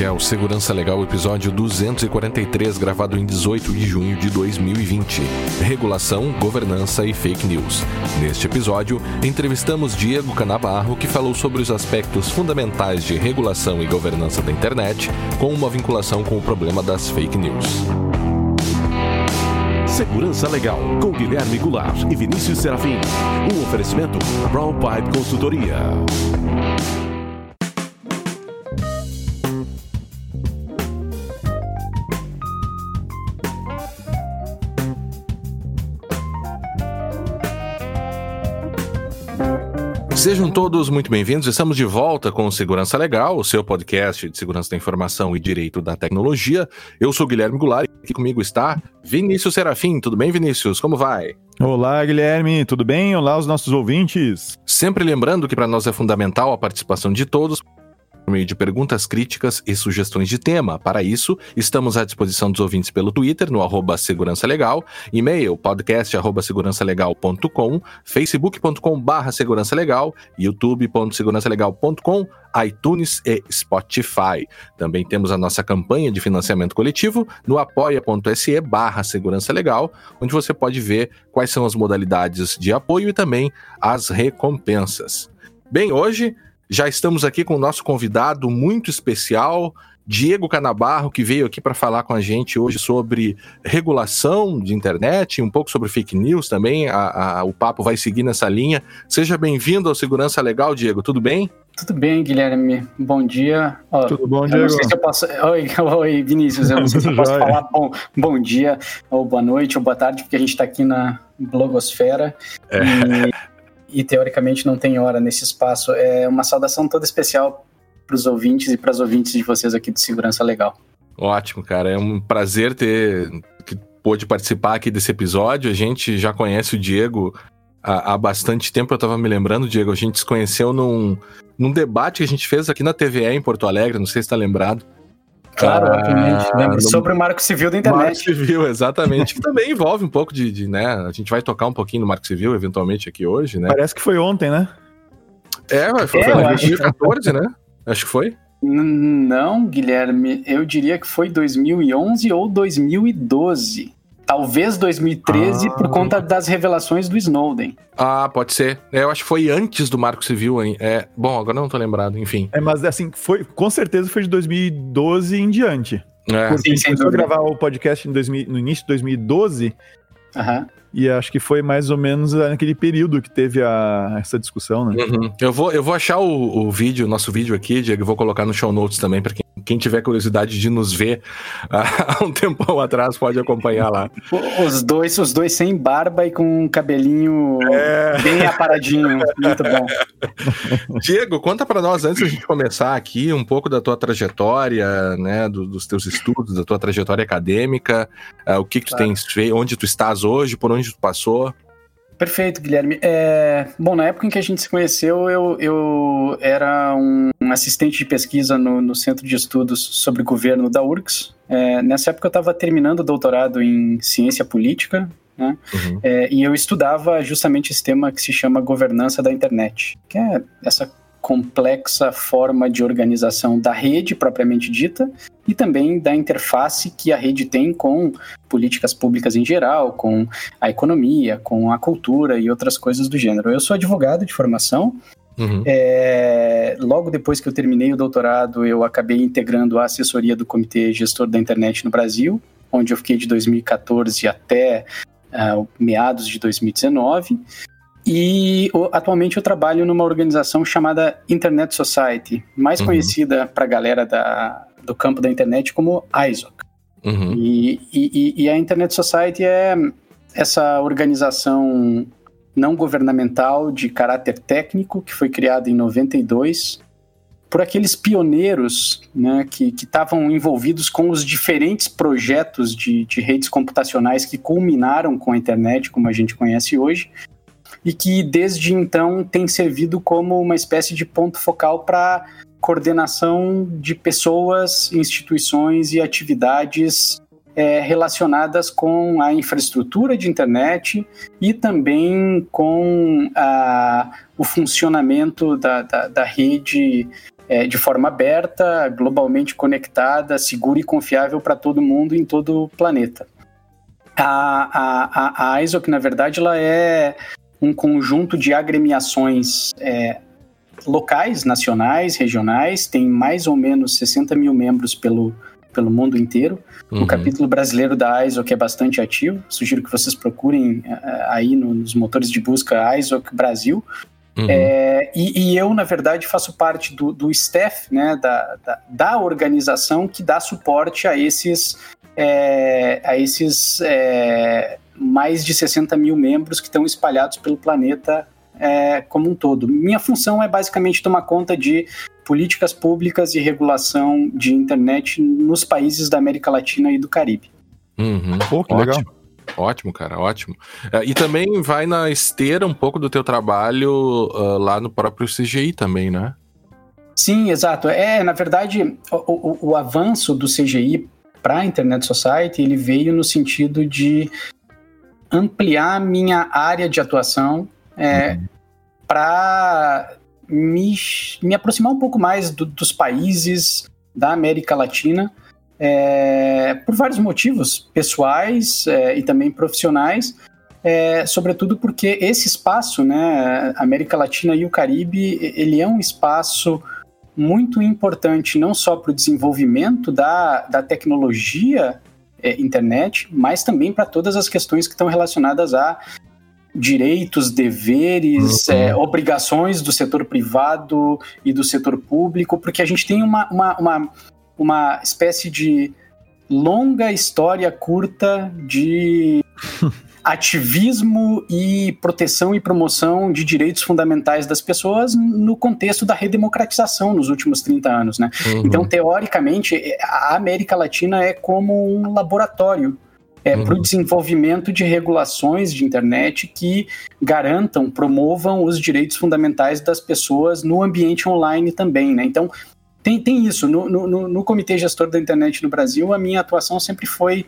Este é o Segurança Legal, episódio 243, gravado em 18 de junho de 2020. Regulação, governança e fake news. Neste episódio, entrevistamos Diego Canabarro, que falou sobre os aspectos fundamentais de regulação e governança da internet, com uma vinculação com o problema das fake news. Segurança Legal, com Guilherme Goulart e Vinícius Serafim. Um oferecimento Brown Pipe Consultoria. Sejam todos muito bem-vindos. Estamos de volta com o Segurança Legal, o seu podcast de segurança da informação e direito da tecnologia. Eu sou Guilherme Goulart e aqui comigo está Vinícius Serafim. Tudo bem, Vinícius? Como vai? Olá, Guilherme, tudo bem? Olá, os nossos ouvintes. Sempre lembrando que para nós é fundamental a participação de todos meio de perguntas críticas e sugestões de tema. Para isso, estamos à disposição dos ouvintes pelo Twitter, no arroba Segurança Legal, e-mail podcast arroba facebook.com barra segurança legal, youtube.segurançalegal.com, iTunes e Spotify. Também temos a nossa campanha de financiamento coletivo no apoia.se barra segurança legal, onde você pode ver quais são as modalidades de apoio e também as recompensas. Bem, hoje já estamos aqui com o nosso convidado muito especial, Diego Canabarro, que veio aqui para falar com a gente hoje sobre regulação de internet, um pouco sobre fake news também. A, a, o papo vai seguir nessa linha. Seja bem-vindo ao Segurança Legal, Diego. Tudo bem? Tudo bem, Guilherme. Bom dia. Ó, Tudo bom, Diego? não sei se eu posso... Oi, oi, Vinícius. Eu não sei se eu posso falar bom, bom dia, ou boa noite, ou boa tarde, porque a gente está aqui na blogosfera. É. E e teoricamente não tem hora nesse espaço. É uma saudação toda especial para os ouvintes e para as ouvintes de vocês aqui de Segurança Legal. Ótimo, cara. É um prazer ter que pôde participar aqui desse episódio. A gente já conhece o Diego há, há bastante tempo. Eu estava me lembrando, Diego, a gente se conheceu num, num debate que a gente fez aqui na TVE em Porto Alegre. Não sei se está lembrado. Claro, ah, obviamente. no... Sobre o Marco Civil da internet. Marco Civil, exatamente. que também envolve um pouco de, de, né? A gente vai tocar um pouquinho no Marco Civil, eventualmente, aqui hoje, né? Parece que foi ontem, né? É, foi, é, foi em 2014, né? Acho que foi. Não, Guilherme, eu diria que foi 2011 ou 2012. Talvez 2013 ah. por conta das revelações do Snowden. Ah, pode ser. É, eu acho que foi antes do Marco Civil, hein? É, bom, agora não tô lembrado, enfim. É, mas assim, foi, com certeza foi de 2012 em diante. É. Sim, sem dúvida. gravar o podcast 2000, no início de 2012. Aham. E acho que foi mais ou menos naquele período que teve a, essa discussão, né? Uhum. Eu, vou, eu vou achar o, o vídeo, nosso vídeo aqui, Diego, e vou colocar no show notes também, para quem, quem tiver curiosidade de nos ver há um tempão atrás pode acompanhar lá. Os dois, os dois sem barba e com um cabelinho é... bem aparadinho. Muito bom. Diego, conta para nós, antes da gente começar aqui, um pouco da tua trajetória, né, do, dos teus estudos, da tua trajetória acadêmica, uh, o que, que tu claro. tens feito, onde tu estás hoje, por onde onde tu passou? Perfeito, Guilherme. É, bom, na época em que a gente se conheceu, eu, eu era um, assistente de pesquisa no, no, Centro de Estudos sobre Governo da URGS. É, nessa época eu estava terminando o doutorado em Ciência Política, né? Uhum. É, e eu estudava justamente esse tema que se chama governança da internet, que é essa complexa forma de organização da rede propriamente dita e também da interface que a rede tem com políticas públicas em geral, com a economia, com a cultura e outras coisas do gênero. Eu sou advogado de formação. Uhum. É, logo depois que eu terminei o doutorado, eu acabei integrando a assessoria do Comitê Gestor da Internet no Brasil, onde eu fiquei de 2014 até uh, meados de 2019. E atualmente eu trabalho numa organização chamada Internet Society, mais uhum. conhecida para a galera da, do campo da internet como ISOC. Uhum. E, e, e, a Internet Society é essa organização não governamental de caráter técnico que foi criada em 92 por aqueles pioneiros né, que estavam envolvidos com os diferentes projetos de, de redes computacionais que culminaram com a internet como a gente conhece hoje e que desde então tem servido como uma espécie de ponto focal para coordenação de pessoas, instituições e atividades é, relacionadas com a infraestrutura de internet e também com a, o funcionamento da, da, da rede é, de forma aberta, globalmente conectada, segura e confiável para todo mundo em todo o planeta. A, a, a ISOC, na verdade, ela é um conjunto de agremiações é, locais, nacionais, regionais, tem mais ou menos 60 mil membros pelo, pelo mundo inteiro. Uhum. O capítulo brasileiro da ISOC é bastante ativo, sugiro que vocês procurem é, aí nos motores de busca ISOC Brasil. Uhum. É, e, e, eu, na verdade, faço parte do, do staff, né, da, da, da organização que dá suporte a esses, é, a esses é, mais de 60 mil membros que estão espalhados pelo planeta é, como um todo. Minha função é basicamente tomar conta de políticas públicas e regulação de internet nos países da América Latina e do Caribe. Uhum. Pô, que legal. Ótimo, cara, ótimo. É, e também vai na esteira um pouco do teu trabalho uh, lá no próprio CGI também, né? Sim, exato. É, na verdade, o, o, o avanço do CGI para a Internet Society, ele veio no sentido de ampliar minha área de atuação é, uhum. para me, me aproximar um pouco mais do, dos países da América Latina é, por vários motivos pessoais é, e também profissionais, é, sobretudo porque esse espaço, né, América Latina e o Caribe, ele é um espaço muito importante não só para o desenvolvimento da, da tecnologia é, internet, mas também para todas as questões que estão relacionadas a direitos, deveres, uhum. é, obrigações do setor privado e do setor público, porque a gente tem uma, uma, uma uma espécie de longa história curta de ativismo e proteção e promoção de direitos fundamentais das pessoas no contexto da redemocratização nos últimos 30 anos, né? Uhum. Então, teoricamente, a América Latina é como um laboratório é, uhum. para o desenvolvimento de regulações de internet que garantam, promovam os direitos fundamentais das pessoas no ambiente online também, né? Então, tem, tem isso. No, no, no, Comitê Gestor da Internet no Brasil, a minha atuação sempre foi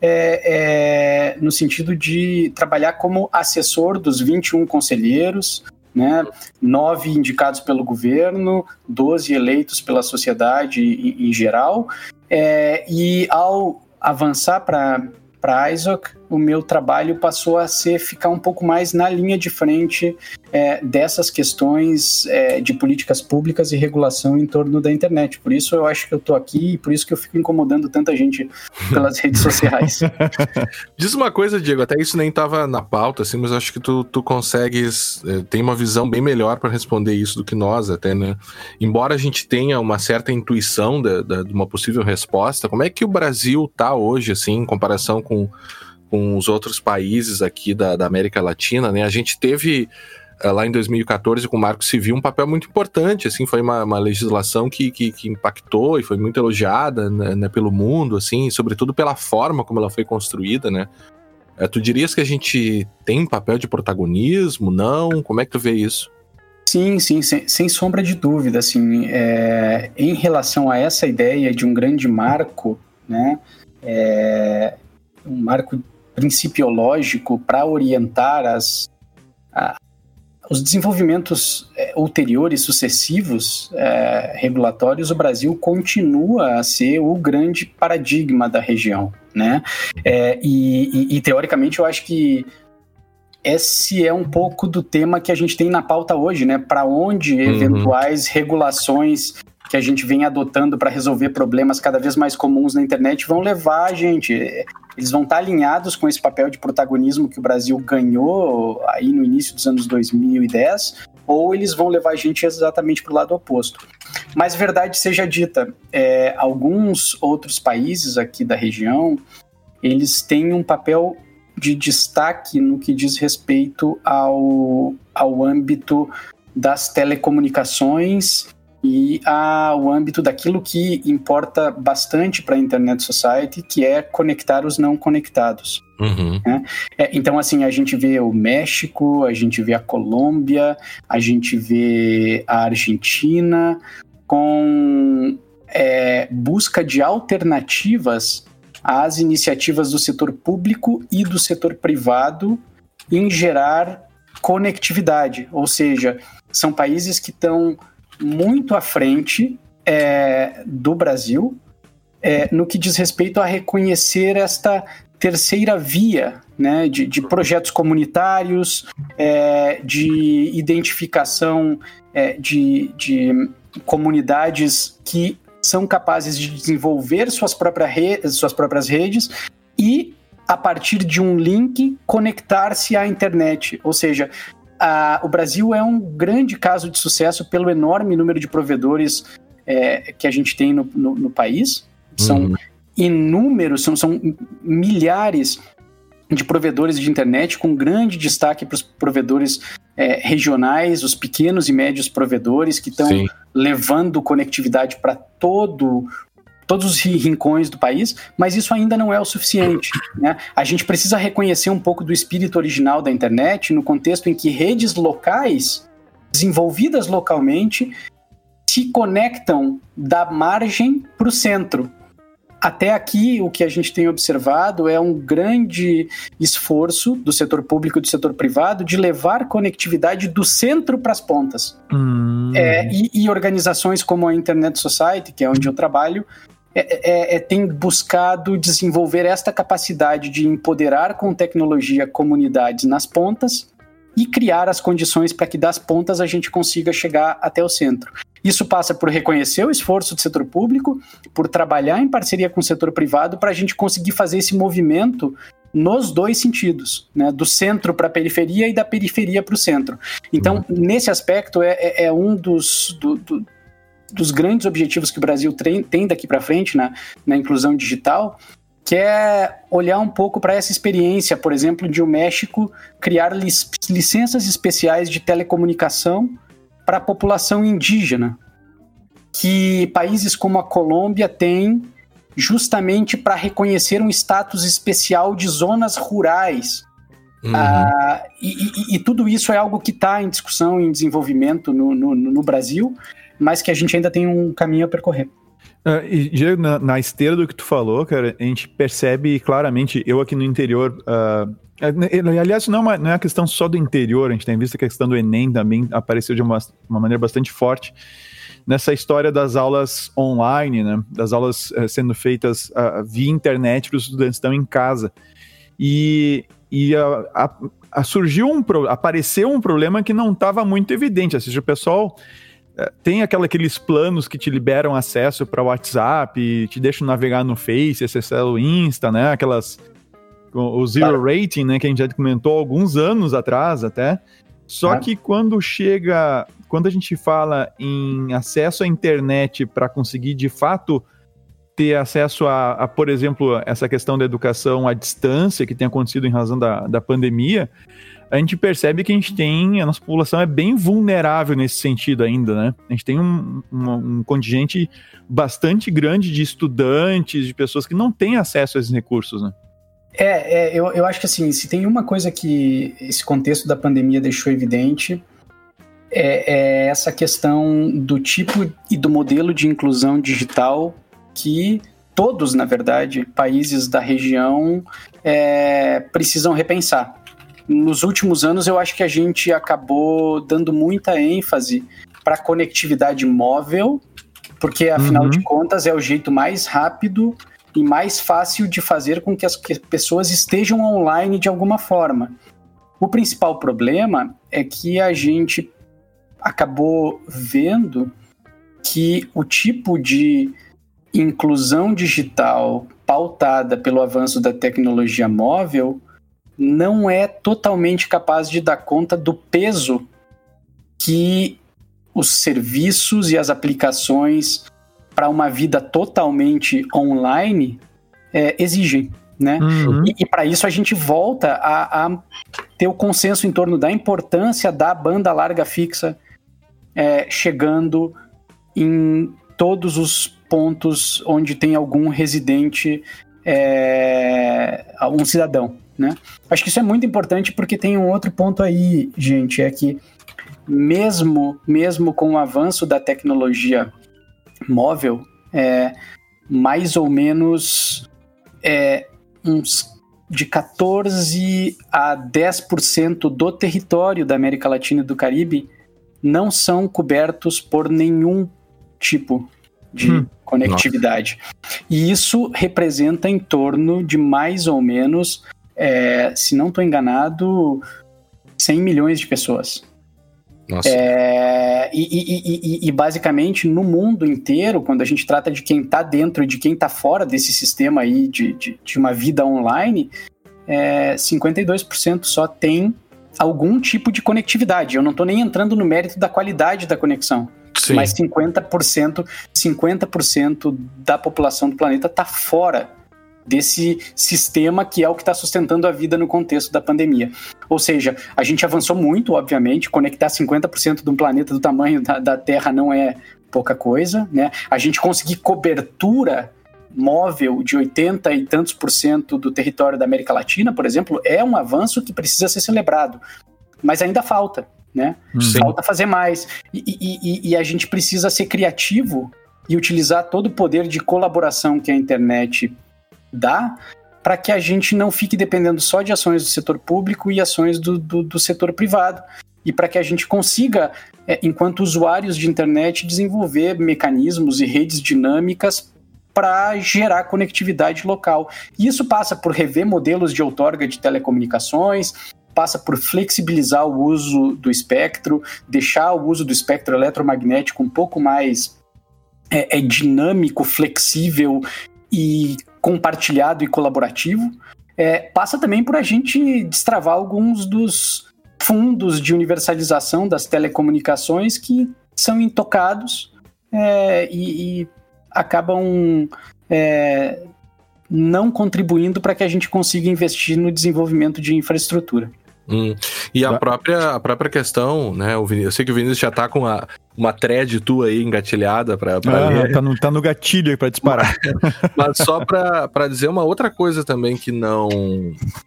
é, é, no sentido de trabalhar como assessor dos 21 conselheiros, né? nove indicados pelo governo, 12 eleitos pela sociedade em, em geral. É, e ao avançar para ISOC, o meu trabalho passou a ser ficar um pouco mais na linha de frente é, dessas questões é, de políticas públicas e regulação em torno da internet. Por isso eu acho que eu estou aqui e por isso que eu fico incomodando tanta gente pelas redes sociais. Diz uma coisa, Diego, até isso nem estava na pauta, assim, mas acho que tu, tu consegues, é, tem uma visão bem melhor para responder isso do que nós, até, né? Embora a gente tenha uma certa intuição de, de, de uma possível resposta, como é que o Brasil está hoje, assim, em comparação com com, os outros países aqui da, da América Latina, né? A gente teve eh, lá em 2014 com o Marco Civil um papel muito importante, assim, foi uma, uma legislação que, que, que, impactou e foi muito elogiada né, né, pelo mundo, assim, sobretudo pela forma como ela foi construída, né? É, tu dirias que a gente tem papel de protagonismo? Não? Como é que tu vê isso? Sim, sim, sem, sem sombra de dúvida, assim, é, em relação a essa ideia de um grande marco, né, é, um marco principiológico para orientar as, a, os desenvolvimentos é, ulteriores, sucessivos, é, regulatórios, o Brasil continua a ser o grande paradigma da região, né? É, e, e, e, teoricamente eu acho que esse é um pouco do tema que a gente tem na pauta hoje, né? Para onde uhum. eventuais regulações que a gente vem adotando para resolver problemas cada vez mais comuns na internet vão levar a gente. Eles vão estar alinhados com esse papel de protagonismo que o Brasil ganhou aí no início dos anos 2010, ou eles vão levar a gente exatamente para o lado oposto. Mas verdade seja dita, é, alguns outros países aqui da região eles têm um papel de destaque no que diz respeito ao, ao âmbito das telecomunicações e ao âmbito daquilo que importa bastante para a Internet Society, que é conectar os não conectados. Uhum. Né? É, então, assim, a gente vê o México, a gente vê a Colômbia, a gente vê a Argentina com é, busca de alternativas às iniciativas do setor público e do setor privado em gerar conectividade, ou seja, são países que estão muito à frente é, do Brasil é, no que diz respeito a reconhecer esta terceira via né, de, de projetos comunitários, é, de identificação é, de, de comunidades que são capazes de desenvolver suas, própria suas próprias redes e, a partir de um link, conectar-se à internet. Ou seja, a, o Brasil é um grande caso de sucesso pelo enorme número de provedores é, que a gente tem no, no, no país. São uhum. inúmeros, são, são milhares de provedores de internet, com grande destaque para os provedores é, regionais, os pequenos e médios provedores que estão levando conectividade para todo todos os rincões do país, mas isso ainda não é o suficiente. Né? A gente precisa reconhecer um pouco do espírito original da internet no contexto em que redes locais, desenvolvidas localmente, se conectam da margem para o centro. Até aqui, o que a gente tem observado é um grande esforço do setor público e do setor privado de levar conectividade do centro para as pontas. Hum. É, e, e, organizações como a Internet Society, que é onde eu trabalho, é, é, é, tem buscado desenvolver esta capacidade de empoderar com tecnologia comunidades nas pontas e criar as condições para que das pontas a gente consiga chegar até o centro. Isso passa por reconhecer o esforço do setor público, por trabalhar em parceria com o setor privado para a gente conseguir fazer esse movimento nos dois sentidos, né? do centro para a periferia e da periferia para o centro. Então, uhum. nesse aspecto, é, é, é um dos, do, do, dos grandes objetivos que o Brasil tem daqui para frente na, na inclusão digital, que é olhar um pouco para essa experiência, por exemplo, de o México criar licenças especiais de telecomunicação para a população indígena, que países como a Colômbia têm justamente para reconhecer um status especial de zonas rurais. Uhum. Ah, e, e, e, tudo isso é algo que está em discussão, em desenvolvimento no, no, no, Brasil, mas que a gente ainda tem um caminho a percorrer. Uh, e na, na, esteira do que tu falou, cara, a gente percebe claramente, eu aqui no interior, uh, Aliás, não é, não é uma questão só do interior, a gente tem visto que a questão do Enem também apareceu de uma, uma maneira bastante forte nessa história das aulas online, né? das aulas uh, sendo feitas uh, via internet para os estudantes estão em casa. E, e a, a, a surgiu um apareceu um problema que não estava muito evidente, ou seja, o pessoal tem aquela, aqueles planos que te liberam acesso para o WhatsApp, te deixam navegar no Face, acessar o Insta, né? Aquelas o Zero claro. Rating, né, que a gente já comentou alguns anos atrás até. Só claro. que quando chega, quando a gente fala em acesso à internet para conseguir de fato ter acesso a, a, por exemplo, essa questão da educação à distância que tem acontecido em razão da, da pandemia, a gente percebe que a gente tem, a nossa população é bem vulnerável nesse sentido ainda, né? A gente tem um, um, um contingente bastante grande de estudantes, de pessoas que não têm acesso a esses recursos, né? É, é eu, eu acho que assim, se tem uma coisa que esse contexto da pandemia deixou evidente, é, é essa questão do tipo e do modelo de inclusão digital que todos, na verdade, países da região é, precisam repensar. Nos últimos anos, eu acho que a gente acabou dando muita ênfase para a conectividade móvel, porque afinal uhum. de contas é o jeito mais rápido e mais fácil de fazer com que as pessoas estejam online de alguma forma. O principal problema é que a gente acabou vendo que o tipo de inclusão digital pautada pelo avanço da tecnologia móvel não é totalmente capaz de dar conta do peso que os serviços e as aplicações para uma vida totalmente online é, exigem. Né? Uhum. E, e para isso a gente volta a, a, ter o consenso em torno da importância da banda larga fixa é, chegando em todos os pontos onde tem algum residente, é, algum cidadão. Né? Acho que isso é muito importante porque tem um outro ponto aí, gente, é que mesmo, mesmo com o avanço da tecnologia móvel, é, mais ou menos é, uns de 14 a 10% do território da América Latina e do Caribe não são cobertos por nenhum tipo de hum, conectividade. Nossa. E isso representa em torno de mais ou menos, é, se não estou enganado, 100 milhões de pessoas. Nossa. É, e, e, e, e, basicamente no mundo inteiro, quando a gente trata de quem está dentro e de quem está fora desse sistema aí de, de, de uma vida online, é, 52% só tem algum tipo de conectividade. Eu não estou nem entrando no mérito da qualidade da conexão. Sim. Mas 50%, 50% da população do planeta está fora desse sistema que é o que está sustentando a vida no contexto da pandemia. Ou seja, a gente avançou muito, obviamente, conectar 50% de um planeta do tamanho da, da Terra não é pouca coisa, né? A gente conseguir cobertura móvel de 80 e tantos por cento do território da América Latina, por exemplo, é um avanço que precisa ser celebrado. Mas ainda falta, né? Sim. Falta fazer mais. E, e, e, a gente precisa ser criativo e utilizar todo o poder de colaboração que a internet dá para que a gente não fique dependendo só de ações do setor público e ações do, do, do setor privado. E para que a gente consiga, é, enquanto usuários de internet, desenvolver mecanismos e redes dinâmicas para gerar conectividade local. E isso passa por rever modelos de outorga de telecomunicações, passa por flexibilizar o uso do espectro, deixar o uso do espectro eletromagnético um pouco mais é, é dinâmico, flexível e compartilhado e colaborativo. É, passa também por a gente destravar alguns dos fundos de universalização das telecomunicações que são intocados é, e, e, acabam é, não contribuindo para que a gente consiga investir no desenvolvimento de infraestrutura. Hum. E a própria, a própria questão, né? Eu sei que o Vinícius já tá com a, uma thread tua aí engatilhada para ah, ler. Tá no, tá no gatilho aí para disparar. Mas, só para dizer uma outra coisa também que não.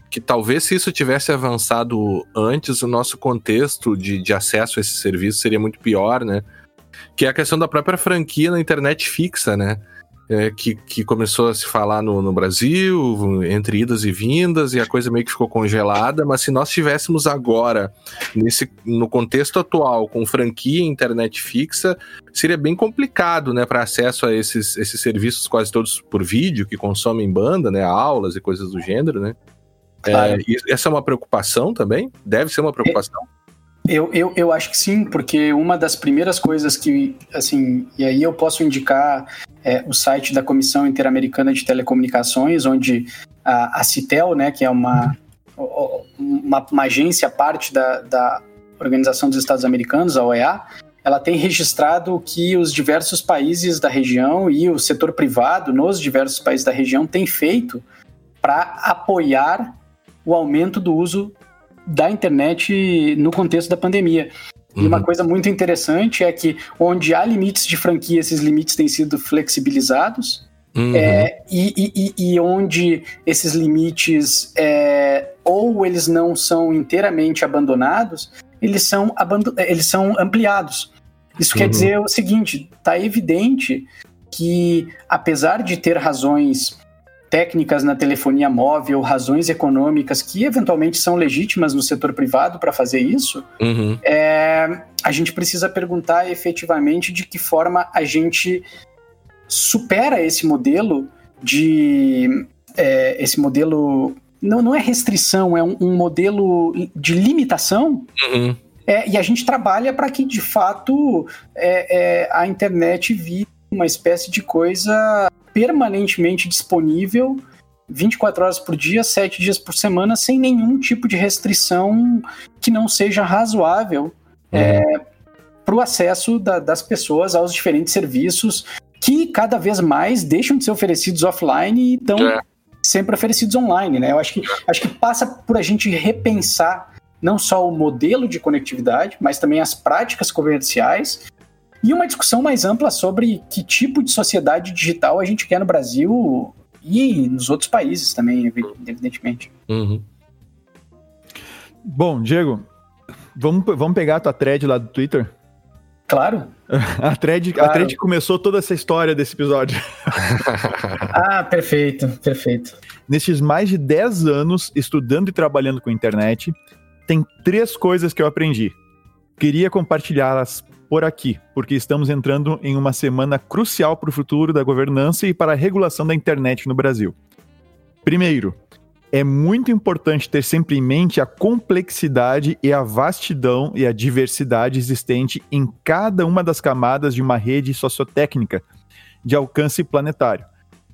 Que talvez se isso tivesse avançado antes, o nosso contexto de, de acesso a esse serviço seria muito pior, né? Que é a questão da própria franquia na internet fixa, né? É, que, que começou a se falar no, no Brasil, entre idas e vindas, e a coisa meio que ficou congelada, mas se nós tivéssemos agora, nesse, no contexto atual, com franquia internet fixa, seria bem complicado, né, para acesso a esses, esses serviços quase todos por vídeo, que consomem banda, né, aulas e coisas do gênero, né? É, essa é uma preocupação também? Deve ser uma preocupação? Eu, eu, eu acho que sim, porque uma das primeiras coisas que, assim, e aí eu posso indicar é, o site da Comissão Interamericana de Telecomunicações, onde a, a CITEL, né, que é uma, uma, uma agência parte da, da Organização dos Estados Americanos, a OEA, ela tem registrado que os diversos países da região e o setor privado nos diversos países da região têm feito para apoiar o aumento do uso da internet no contexto da pandemia. E uma uhum. coisa muito interessante é que onde há limites de franquia, esses limites têm sido flexibilizados. Uhum. É, e, e, e, onde esses limites é, ou eles não são inteiramente abandonados, eles são, abandon eles são ampliados. Isso uhum. quer dizer o seguinte: está evidente que, apesar de ter razões técnicas na telefonia móvel, razões econômicas que eventualmente são legítimas no setor privado para fazer isso, uhum. é, a gente precisa perguntar efetivamente de que forma a gente supera esse modelo de. É, esse modelo. Não, não é restrição, é um, um modelo de limitação. Uhum. É, e a gente trabalha para que, de fato, é, é, a internet vire uma espécie de coisa permanentemente disponível 24 horas por dia, 7 dias por semana, sem nenhum tipo de restrição que não seja razoável uhum. é, para o acesso da, das pessoas aos diferentes serviços que cada vez mais deixam de ser oferecidos offline e estão é. sempre oferecidos online. Né? Eu acho que, acho que passa por a gente repensar não só o modelo de conectividade, mas também as práticas comerciais e uma discussão mais ampla sobre que tipo de sociedade digital a gente quer no Brasil e nos outros países também, evidentemente. Uhum. Bom, Diego, vamos, vamos pegar a tua thread lá do Twitter? Claro. A thread, claro. a thread começou toda essa história desse episódio. ah, perfeito, perfeito. Nesses mais de 10 anos estudando e trabalhando com internet, tem três coisas que eu aprendi. Queria compartilhá-las por aqui, porque estamos entrando em uma semana crucial para o futuro da governança e para a regulação da internet no Brasil. Primeiro, é muito importante ter sempre em mente a complexidade e a vastidão e a diversidade existente em cada uma das camadas de uma rede sociotécnica de alcance planetário.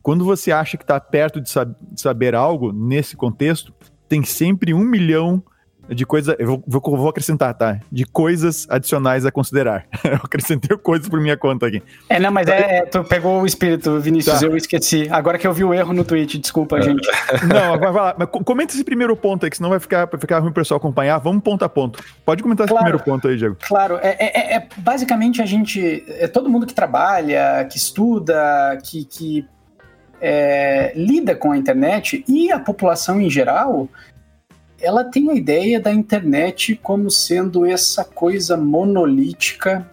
Quando você acha que está perto de, sab de saber algo nesse contexto, tem sempre um milhão de coisas. Eu vou, vou, acrescentar, tá? De coisas adicionais a considerar. eu acrescentei coisas por minha conta aqui. É, não, mas é, é tu pegou o espírito, Vinícius, tá. eu esqueci. Agora que eu vi o erro no tweet, desculpa, é. gente. Não, vai, vai lá. Mas comenta esse primeiro ponto aí, que senão vai ficar, vai ficar ruim o pessoal acompanhar. Vamos ponto a ponto. Pode comentar claro, esse primeiro ponto aí, Diego. Claro, é, é, é, basicamente a gente. É todo mundo que trabalha, que estuda, que. que é, lida com a internet e a população em geral, ela tem a ideia da internet como sendo essa coisa monolítica,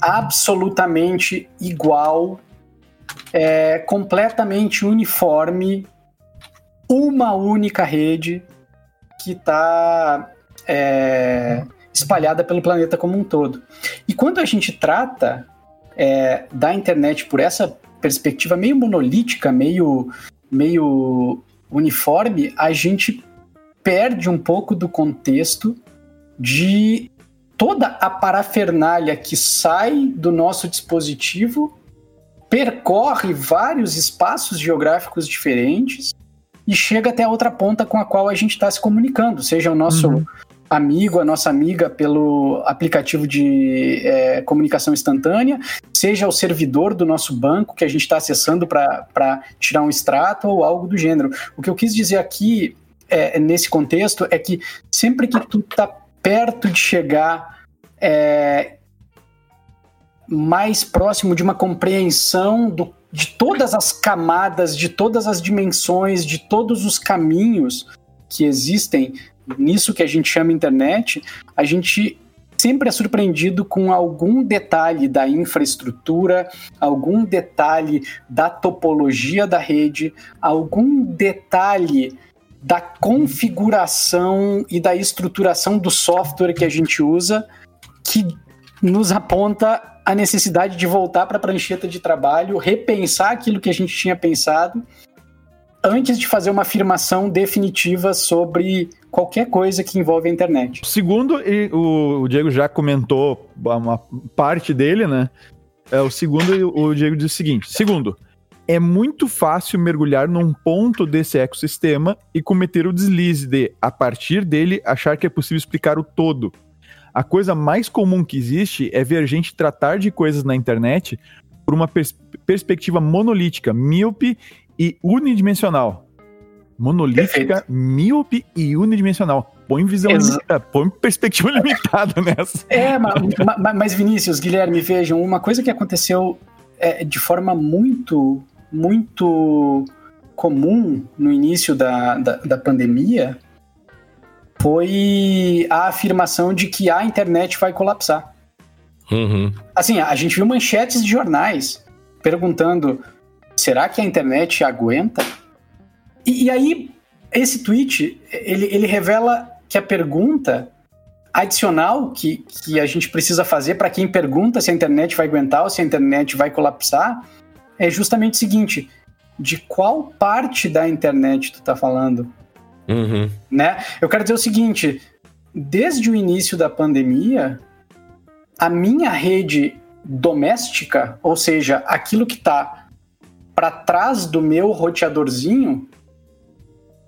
absolutamente igual, é, completamente uniforme, uma única rede que está é, espalhada pelo planeta como um todo. E quando a gente trata é, da internet por essa perspectiva meio monolítica, meio, meio uniforme, a gente perde um pouco do contexto de toda a parafernália que sai do nosso dispositivo, percorre vários espaços geográficos diferentes e chega até a outra ponta com a qual a gente está se comunicando, seja o nosso uhum. amigo, a nossa amiga pelo aplicativo de é, comunicação instantânea, seja o servidor do nosso banco que a gente está acessando para tirar um extrato ou algo do gênero. O que eu quis dizer aqui é, nesse contexto é que sempre que tu tá perto de chegar é, mais próximo de uma compreensão do, de todas as camadas, de todas as dimensões, de todos os caminhos que existem nisso que a gente chama internet, a gente sempre é surpreendido com algum detalhe da infraestrutura, algum detalhe da topologia da rede, algum detalhe da configuração e da estruturação do software que a gente usa que nos aponta a necessidade de voltar para a prancheta de trabalho, repensar aquilo que a gente tinha pensado antes de fazer uma afirmação definitiva sobre qualquer coisa que envolve a internet. Segundo, o Diego já comentou uma parte dele, né? É, o segundo, o Diego diz o seguinte: segundo, é muito fácil mergulhar num ponto desse ecossistema e cometer o deslize de, a partir dele, achar que é possível explicar o todo. A coisa mais comum que existe é ver gente tratar de coisas na internet por uma pers perspectiva monolítica, míope e unidimensional. Monolítica, Perfeito. míope e unidimensional. Põe visão limitada, põe perspectiva limitada nessa. É, mas, mas Vinícius, Guilherme, vejam, uma coisa que aconteceu é, de forma muito muito comum no início da, da, da pandemia foi a afirmação de que a internet vai colapsar. Uhum. Assim, a gente viu manchetes de jornais perguntando: será que a internet aguenta? E, e aí, esse tweet ele, ele revela que a pergunta adicional que, que a gente precisa fazer para quem pergunta se a internet vai aguentar ou se a internet vai colapsar é justamente o seguinte: de qual parte da internet tu tá falando? Uhum. Né? Eu quero dizer o seguinte: desde o início da pandemia, a minha rede doméstica, ou seja, aquilo que está para trás do meu roteadorzinho,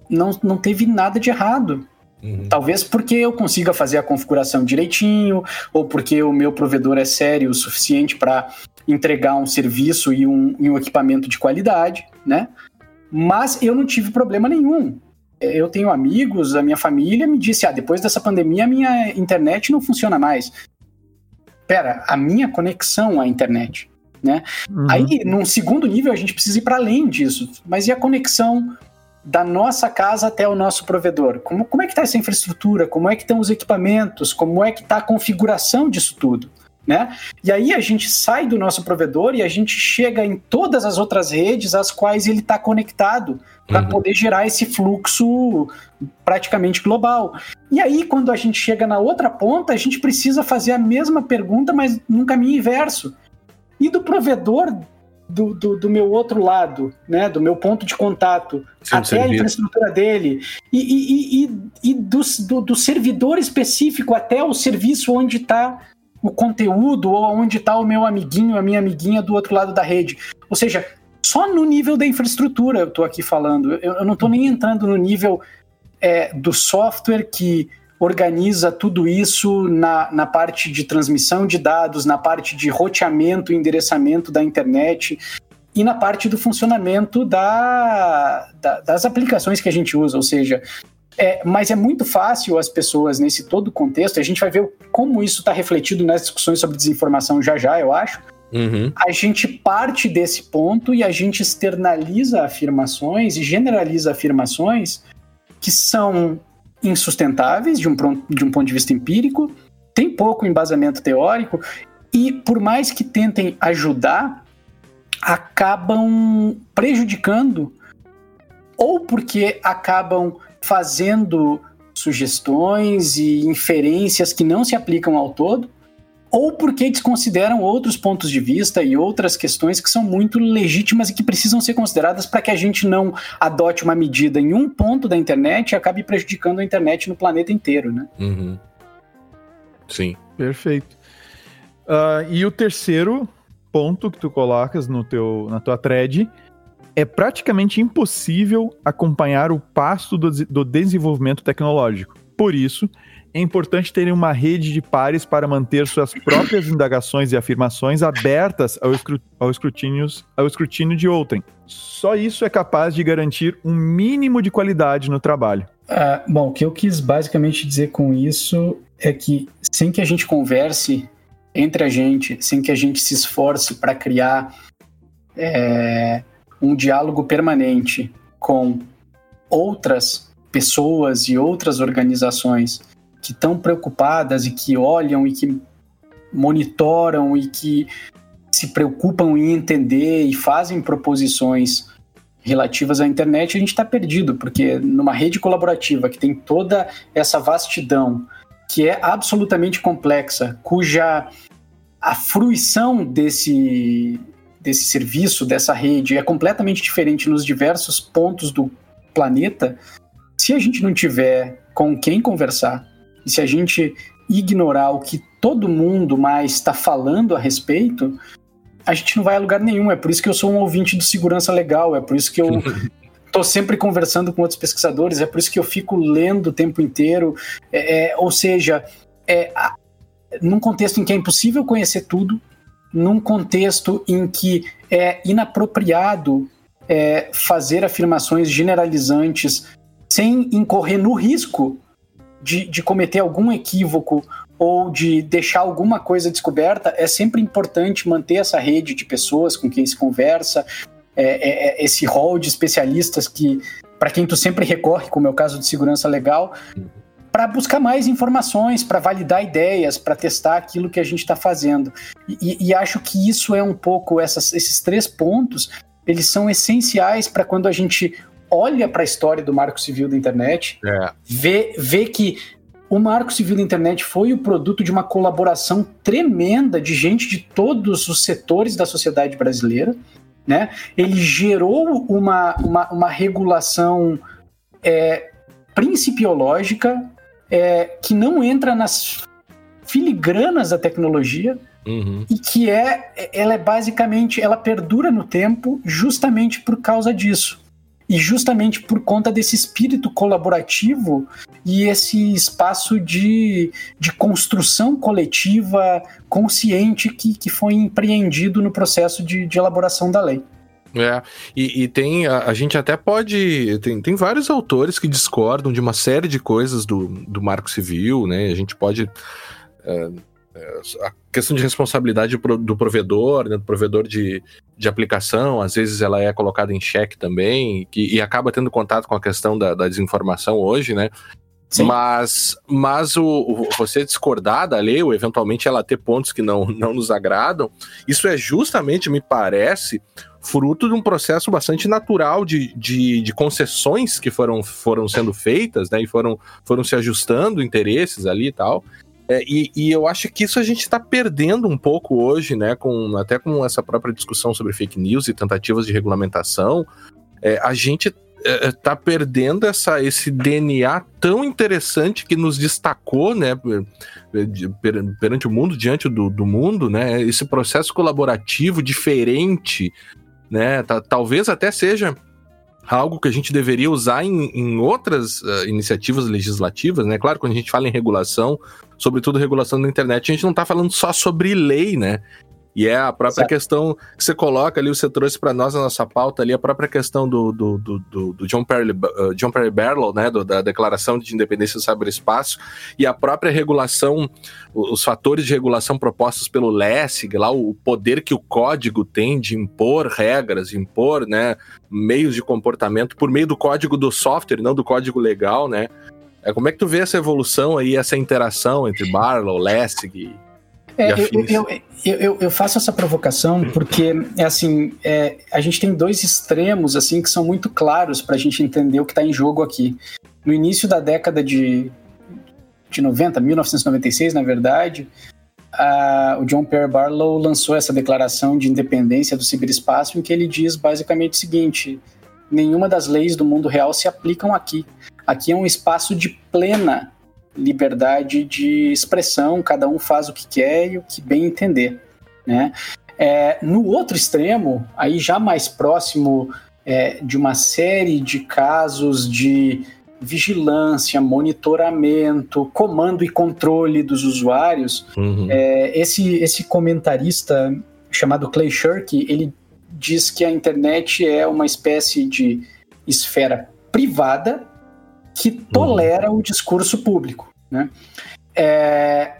não, não teve nada de errado. Uhum. Talvez porque eu consiga fazer a configuração direitinho, ou porque o meu provedor é sério o suficiente para entregar um serviço e um, e um equipamento de qualidade, né? Mas eu não tive problema nenhum. Eu tenho amigos, a minha família me disse: ah, depois dessa pandemia a minha internet não funciona mais. Pera, a minha conexão à internet, né? Uhum. Aí, num segundo nível, a gente precisa ir para além disso. Mas e a conexão da nossa casa até o nosso provedor? Como, como é que está essa infraestrutura? Como é que estão os equipamentos? Como é que está a configuração disso tudo? Né? E aí a gente sai do nosso provedor e a gente chega em todas as outras redes às quais ele está conectado para uhum. poder gerar esse fluxo praticamente global. E aí, quando a gente chega na outra ponta, a gente precisa fazer a mesma pergunta, mas num caminho inverso. E do provedor do, do, do, meu outro lado, né, do meu ponto de contato, Sim, até a infraestrutura dele, e, e, e, e do, do, do, servidor específico até o serviço onde está o conteúdo ou onde está o meu amiguinho, a minha amiguinha do outro lado da rede. Ou seja, só no nível da infraestrutura eu estou aqui falando. Eu, eu não estou nem entrando no nível é, do software que organiza tudo isso na, na parte de transmissão de dados, na parte de roteamento e endereçamento da internet e na parte do funcionamento da, da, das aplicações que a gente usa, ou seja, é, mas é muito fácil as pessoas, nesse todo contexto, a gente vai ver como isso está refletido nas discussões sobre desinformação já já, eu acho. Uhum. A gente parte desse ponto e a gente externaliza afirmações e generaliza afirmações que são insustentáveis de um, de um ponto de vista empírico, tem pouco embasamento teórico e, por mais que tentem ajudar, acabam prejudicando ou porque acabam fazendo sugestões e inferências que não se aplicam ao todo, ou porque desconsideram outros pontos de vista e outras questões que são muito legítimas e que precisam ser consideradas para que a gente não adote uma medida em um ponto da internet e acabe prejudicando a internet no planeta inteiro, né? Uhum. Sim. Perfeito. Uh, e o terceiro ponto que tu colocas no teu, na tua thread é praticamente impossível acompanhar o passo do, do desenvolvimento tecnológico. Por isso, é importante terem uma rede de pares para manter suas próprias indagações e afirmações abertas ao, escru ao, ao escrutínio de outrem. Só isso é capaz de garantir um mínimo de qualidade no trabalho. Ah, bom, o que eu quis basicamente dizer com isso é que sem que a gente converse entre a gente, sem que a gente se esforce para criar é, um diálogo permanente com outras pessoas e outras organizações que estão preocupadas e que olham e que monitoram e que se preocupam em entender e fazem proposições relativas à internet, a gente está perdido, porque numa rede colaborativa que tem toda essa vastidão, que é absolutamente complexa, cuja a fruição desse, desse serviço, dessa rede, é completamente diferente nos diversos pontos do planeta, se a gente não tiver com quem conversar, e se a gente ignorar o que todo mundo mais está falando a respeito, a gente não vai a lugar nenhum. É por isso que eu sou um ouvinte de segurança legal, é por isso que eu estou sempre conversando com outros pesquisadores, é por isso que eu fico lendo o tempo inteiro. É, é, ou seja, é, a, num contexto em que é impossível conhecer tudo, num contexto em que é inapropriado é, fazer afirmações generalizantes sem incorrer no risco de, de cometer algum equívoco ou de deixar alguma coisa descoberta, é sempre importante manter essa rede de pessoas com quem se conversa, é, é, é esse rol de especialistas que para quem tu sempre recorre, como é o caso de segurança legal, para buscar mais informações, para validar ideias, para testar aquilo que a gente está fazendo. E, e, acho que isso é um pouco essas, esses três pontos, eles são essenciais para quando a gente olha para a história do Marco Civil da internet, é. vê, vê que o Marco Civil da internet foi o produto de uma colaboração tremenda de gente de todos os setores da sociedade brasileira. Né? Ele gerou uma, uma, uma regulação é, principiológica é, que não entra nas filigranas da tecnologia, Uhum. e que é ela é basicamente ela perdura no tempo justamente por causa disso e justamente por conta desse espírito colaborativo e esse espaço de, de construção coletiva consciente que, que foi empreendido no processo de, de elaboração da lei. É, e, e, tem, a, a, gente até pode, tem, tem vários autores que discordam de uma série de coisas do, do Marco Civil, né, a gente pode, é, é questão de responsabilidade do provedor, né, do provedor de, de aplicação, às vezes ela é colocada em xeque também, que, e acaba tendo contato com a questão da, da desinformação hoje, né? Sim. Mas, mas o, o, você discordar da lei, ou eventualmente ela ter pontos que não, não nos agradam, isso é justamente, me parece, fruto de um processo bastante natural de, de, de, concessões que foram, foram sendo feitas, né? E foram, foram se ajustando interesses ali e tal. É, e, e, eu acho que isso a gente está perdendo um pouco hoje, né? Com, até com essa própria discussão sobre fake news e tentativas de regulamentação. É, a gente está perdendo essa, esse DNA tão interessante que nos destacou, né, perante o mundo, diante do, do mundo, né, esse processo colaborativo diferente, né, talvez até seja algo que a gente deveria usar em, em outras uh, iniciativas legislativas, né? Claro, quando a gente fala em regulação, sobretudo regulação da internet, a gente não está falando só sobre lei, né? E é a própria questão que você coloca ali, você trouxe para nós a nossa pauta ali, a própria questão do, do, do, do John, Perry, uh, John Perry Barlow, né, do, da Declaração de Independência do Cyberespaço, e a própria regulação, os fatores de regulação propostos pelo LESIG, lá o poder que o código tem de impor regras, impor, né, meios de comportamento por meio do código do software, não do código legal, né. É, como é que tu vê essa evolução aí, essa interação entre Barlow, LESIG é, eu, eu, eu, eu, faço essa provocação porque, é assim, é, a gente tem dois extremos, assim, que são muito claros para a gente entender o que está em jogo aqui. No início da década de, de 90, 1996, na verdade, a, o John Pierre Barlow lançou essa declaração de independência do ciberespaço em que ele diz basicamente o seguinte, nenhuma das leis do mundo real se aplicam aqui. Aqui é um espaço de plena liberdade de expressão, cada um faz o que quer e o que bem entender, né? É, no outro extremo, aí já mais próximo é, de uma série de casos de vigilância, monitoramento, comando e controle dos usuários, uhum. é, esse, esse comentarista chamado Clay Shirky, ele diz que a internet é uma espécie de esfera privada que tolera uhum. o discurso público. Né? É,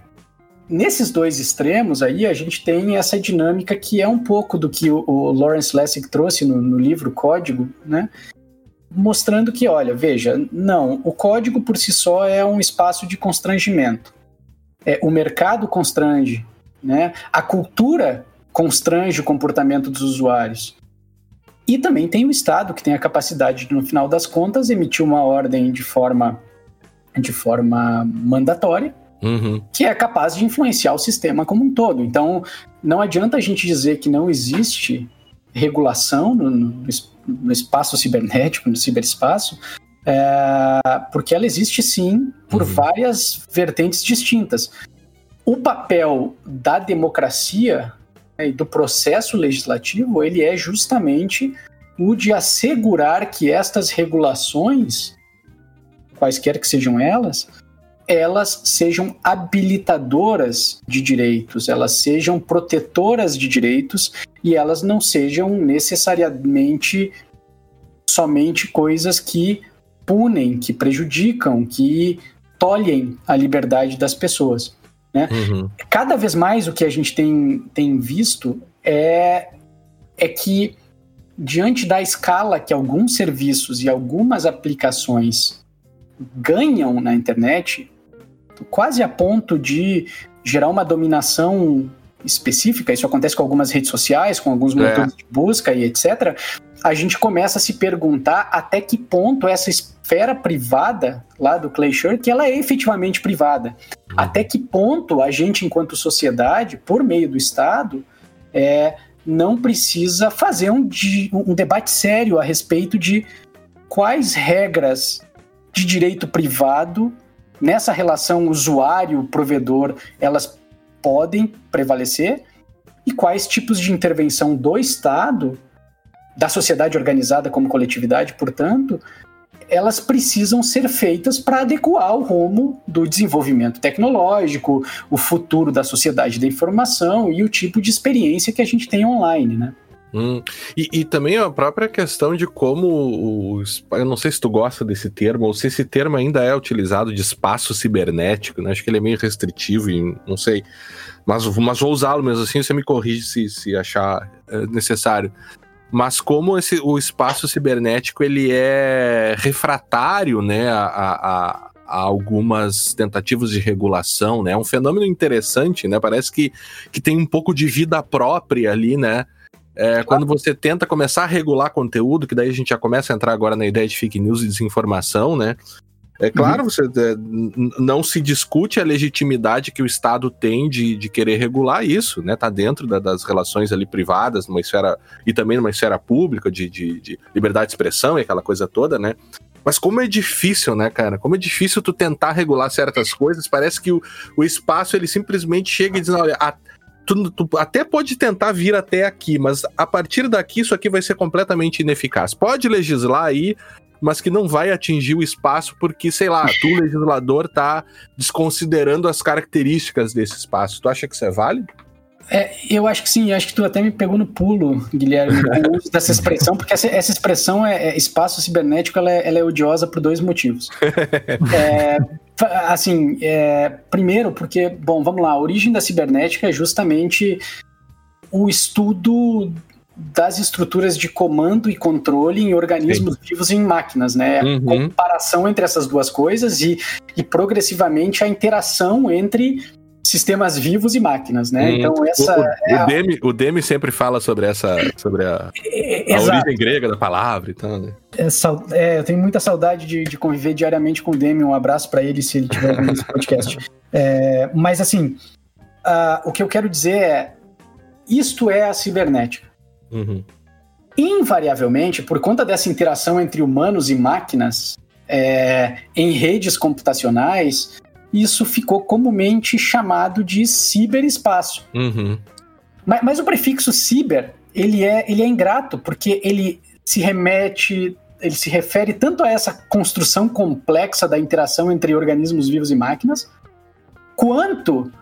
nesses dois extremos aí, a gente tem essa dinâmica que é um pouco do que o, o Lawrence Lessig trouxe no, no, livro Código, né? mostrando que, olha, veja, não, o código por si só é um espaço de constrangimento. É, o mercado constrange, né? a cultura constrange o comportamento dos usuários. E também tem o Estado, que tem a capacidade de, no final das contas, emitir uma ordem de forma, de forma mandatória, uhum. que é capaz de influenciar o sistema como um todo. Então, não adianta a gente dizer que não existe regulação no, no, no espaço cibernético, no ciberespaço, é, porque ela existe sim por uhum. várias vertentes distintas. O papel da democracia né, e do processo legislativo, ele é justamente o de assegurar que estas regulações, quaisquer que sejam elas, elas sejam habilitadoras de direitos, elas sejam protetoras de direitos e elas não sejam necessariamente somente coisas que punem, que prejudicam, que tolhem a liberdade das pessoas. Né? Uhum. Cada vez mais o que a gente tem, tem visto é, é que, diante da escala que alguns serviços e algumas aplicações ganham na internet, quase a ponto de gerar uma dominação específica, isso acontece com algumas redes sociais, com alguns motores é. de busca e etc., a gente começa a se perguntar até que ponto essa esfera privada lá do Clay que ela é efetivamente privada. Uhum. Até que ponto a gente, enquanto sociedade, por meio do Estado, é, não precisa fazer um, um debate sério a respeito de quais regras de direito privado nessa relação usuário-provedor elas podem prevalecer e quais tipos de intervenção do Estado da sociedade organizada como coletividade, portanto, elas precisam ser feitas para adequar o rumo do desenvolvimento tecnológico, o futuro da sociedade da informação e o tipo de experiência que a gente tem online, né? Hum. E, e, também a própria questão de como eu não sei se tu gosta desse termo ou se esse termo ainda é utilizado de espaço cibernético, né? Acho que ele é meio restritivo e não sei, mas, mas vou usá-lo mesmo assim. Você me corrige se, se achar é, necessário mas como esse, o espaço cibernético ele é refratário né, a, a, a, algumas tentativas de regulação, né? É um fenômeno interessante, né? Parece que, que tem um pouco de vida própria ali, né? É, quando você tenta começar a regular conteúdo, que daí a gente já começa a entrar agora na ideia de fake news e desinformação, né? É claro, uhum. você é, não se discute a legitimidade que o Estado tem de, de querer regular isso, né? Tá dentro da, das relações ali privadas, numa esfera e também numa esfera pública de, de, de, liberdade de expressão e aquela coisa toda, né? Mas como é difícil, né, cara? Como é difícil tu tentar regular certas coisas. Parece que o, o espaço ele simplesmente chega e diz, olha, a, Tu, tu, até pode tentar vir até aqui, mas a partir daqui isso aqui vai ser completamente ineficaz. Pode legislar aí, mas que não vai atingir o espaço porque, sei lá, tu, legislador, tá desconsiderando as características desse espaço. Tu acha que isso é válido? É, eu acho que sim, acho que tu até me pegou no pulo, Guilherme, com o uso dessa expressão, porque essa, essa expressão é, é, espaço cibernético, ela é, ela é, odiosa por dois motivos. é, assim, é, primeiro, porque, bom, vamos lá, a origem da cibernética é justamente o estudo das estruturas de comando e controle em organismos Sim. vivos e em máquinas, né? Uhum. A comparação entre essas duas coisas e, e progressivamente a interação entre sistemas vivos e máquinas, né? Hum. Então essa o, é o, Demi, o Demi sempre fala sobre essa sobre a, é, a origem grega da palavra e tal, né? É, é, eu tenho muita saudade de, de, conviver diariamente com o Demi. Um abraço para ele se ele estiver ouvindo esse podcast. É, mas assim, uh, o que eu quero dizer é isto é a cibernética. Uhum. Invariavelmente, por conta dessa interação entre humanos e máquinas é, em redes computacionais, isso ficou comumente chamado de ciberespaço. Uhum. Mas, mas, o prefixo ciber, ele é, ele é ingrato, porque ele se remete, ele se refere tanto a essa construção complexa da interação entre organismos vivos e máquinas, quanto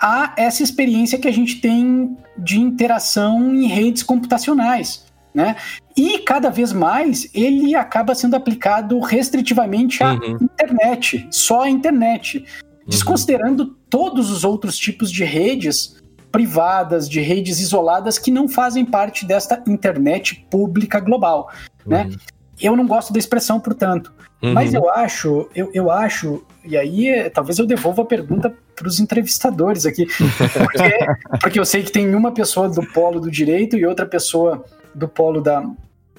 a essa experiência que a gente tem de interação em redes computacionais. Né? E cada vez mais ele acaba sendo aplicado restritivamente à uhum. internet, só à internet, uhum. desconsiderando todos os outros tipos de redes privadas, de redes isoladas que não fazem parte desta internet pública global. Né? Uhum. Né? Eu não gosto da expressão, portanto. Uhum. Mas eu acho, eu, eu acho, e aí talvez eu devolva a pergunta para os entrevistadores aqui, porque, porque eu sei que tem uma pessoa do polo do direito e outra pessoa do polo da,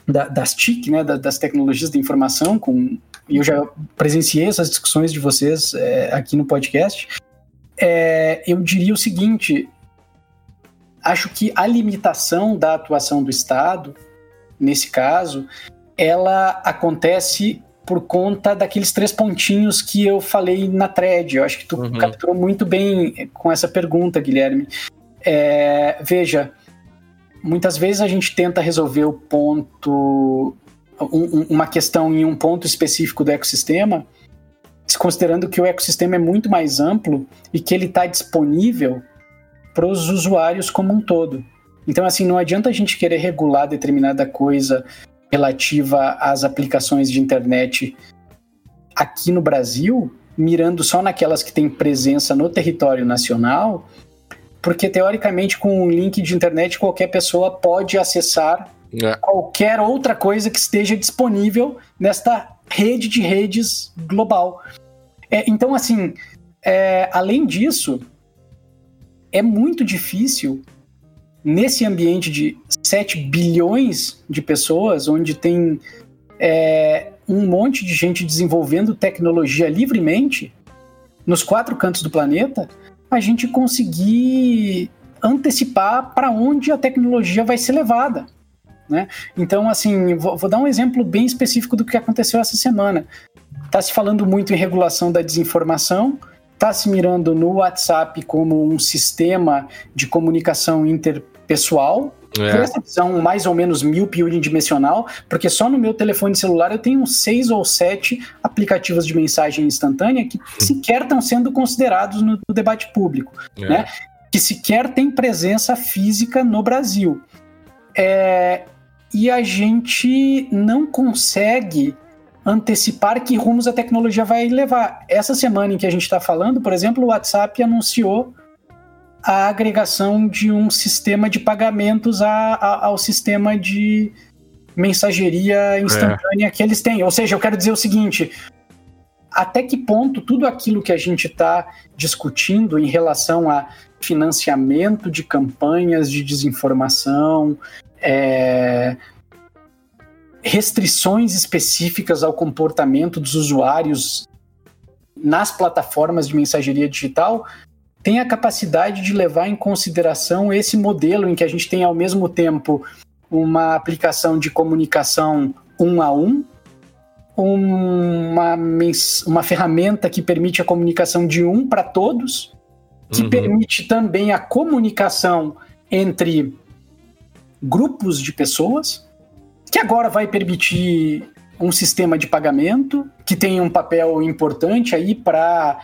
da das TIC, né, das tecnologias da informação, com, e eu já presenciei essas discussões de vocês é, aqui no podcast. É, eu diria o seguinte: acho que a limitação da atuação do Estado, nesse caso, ela acontece por conta daqueles três pontinhos que eu falei na thread. Eu acho que tu uhum. capturou muito bem com essa pergunta, Guilherme. É, veja, muitas vezes a gente tenta resolver o ponto, um, uma questão em um ponto específico do ecossistema, considerando que o ecossistema é muito mais amplo e que ele está disponível para os usuários como um todo. Então, assim, não adianta a gente querer regular determinada coisa relativa às aplicações de internet aqui no Brasil, mirando só naquelas que têm presença no território nacional, porque teoricamente com um link de internet qualquer pessoa pode acessar é. qualquer outra coisa que esteja disponível nesta rede de redes global. É, então, assim, é, além disso, é muito difícil nesse ambiente de 7 bilhões de pessoas, onde tem é, um monte de gente desenvolvendo tecnologia livremente, nos quatro cantos do planeta, a gente conseguir antecipar para onde a tecnologia vai ser levada. Né? Então, assim, vou, vou, dar um exemplo bem específico do que aconteceu essa semana. Está se falando muito em regulação da desinformação, está se mirando no WhatsApp como um sistema de comunicação interpessoal, é. essa visão mais ou menos míope unidimensional, porque só no meu telefone celular eu tenho seis ou sete aplicativos de mensagem instantânea que sequer estão sendo considerados no, no debate público, é. né? Que sequer tem presença física no Brasil. É, e a gente não consegue antecipar que rumos a tecnologia vai levar. Essa semana em que a gente está falando, por exemplo, o WhatsApp anunciou a agregação de um sistema de pagamentos a, a, ao sistema de mensageria instantânea é. que eles têm. Ou seja, eu quero dizer o seguinte: até que ponto tudo aquilo que a gente está discutindo em relação a financiamento de campanhas de desinformação, é, restrições específicas ao comportamento dos usuários nas plataformas de mensageria digital tem a capacidade de levar em consideração esse modelo em que a gente tem ao mesmo tempo uma aplicação de comunicação um a um, uma, uma ferramenta que permite a comunicação de um para todos, que uhum. permite também a comunicação entre grupos de pessoas, que agora vai permitir um sistema de pagamento que tem um papel importante aí para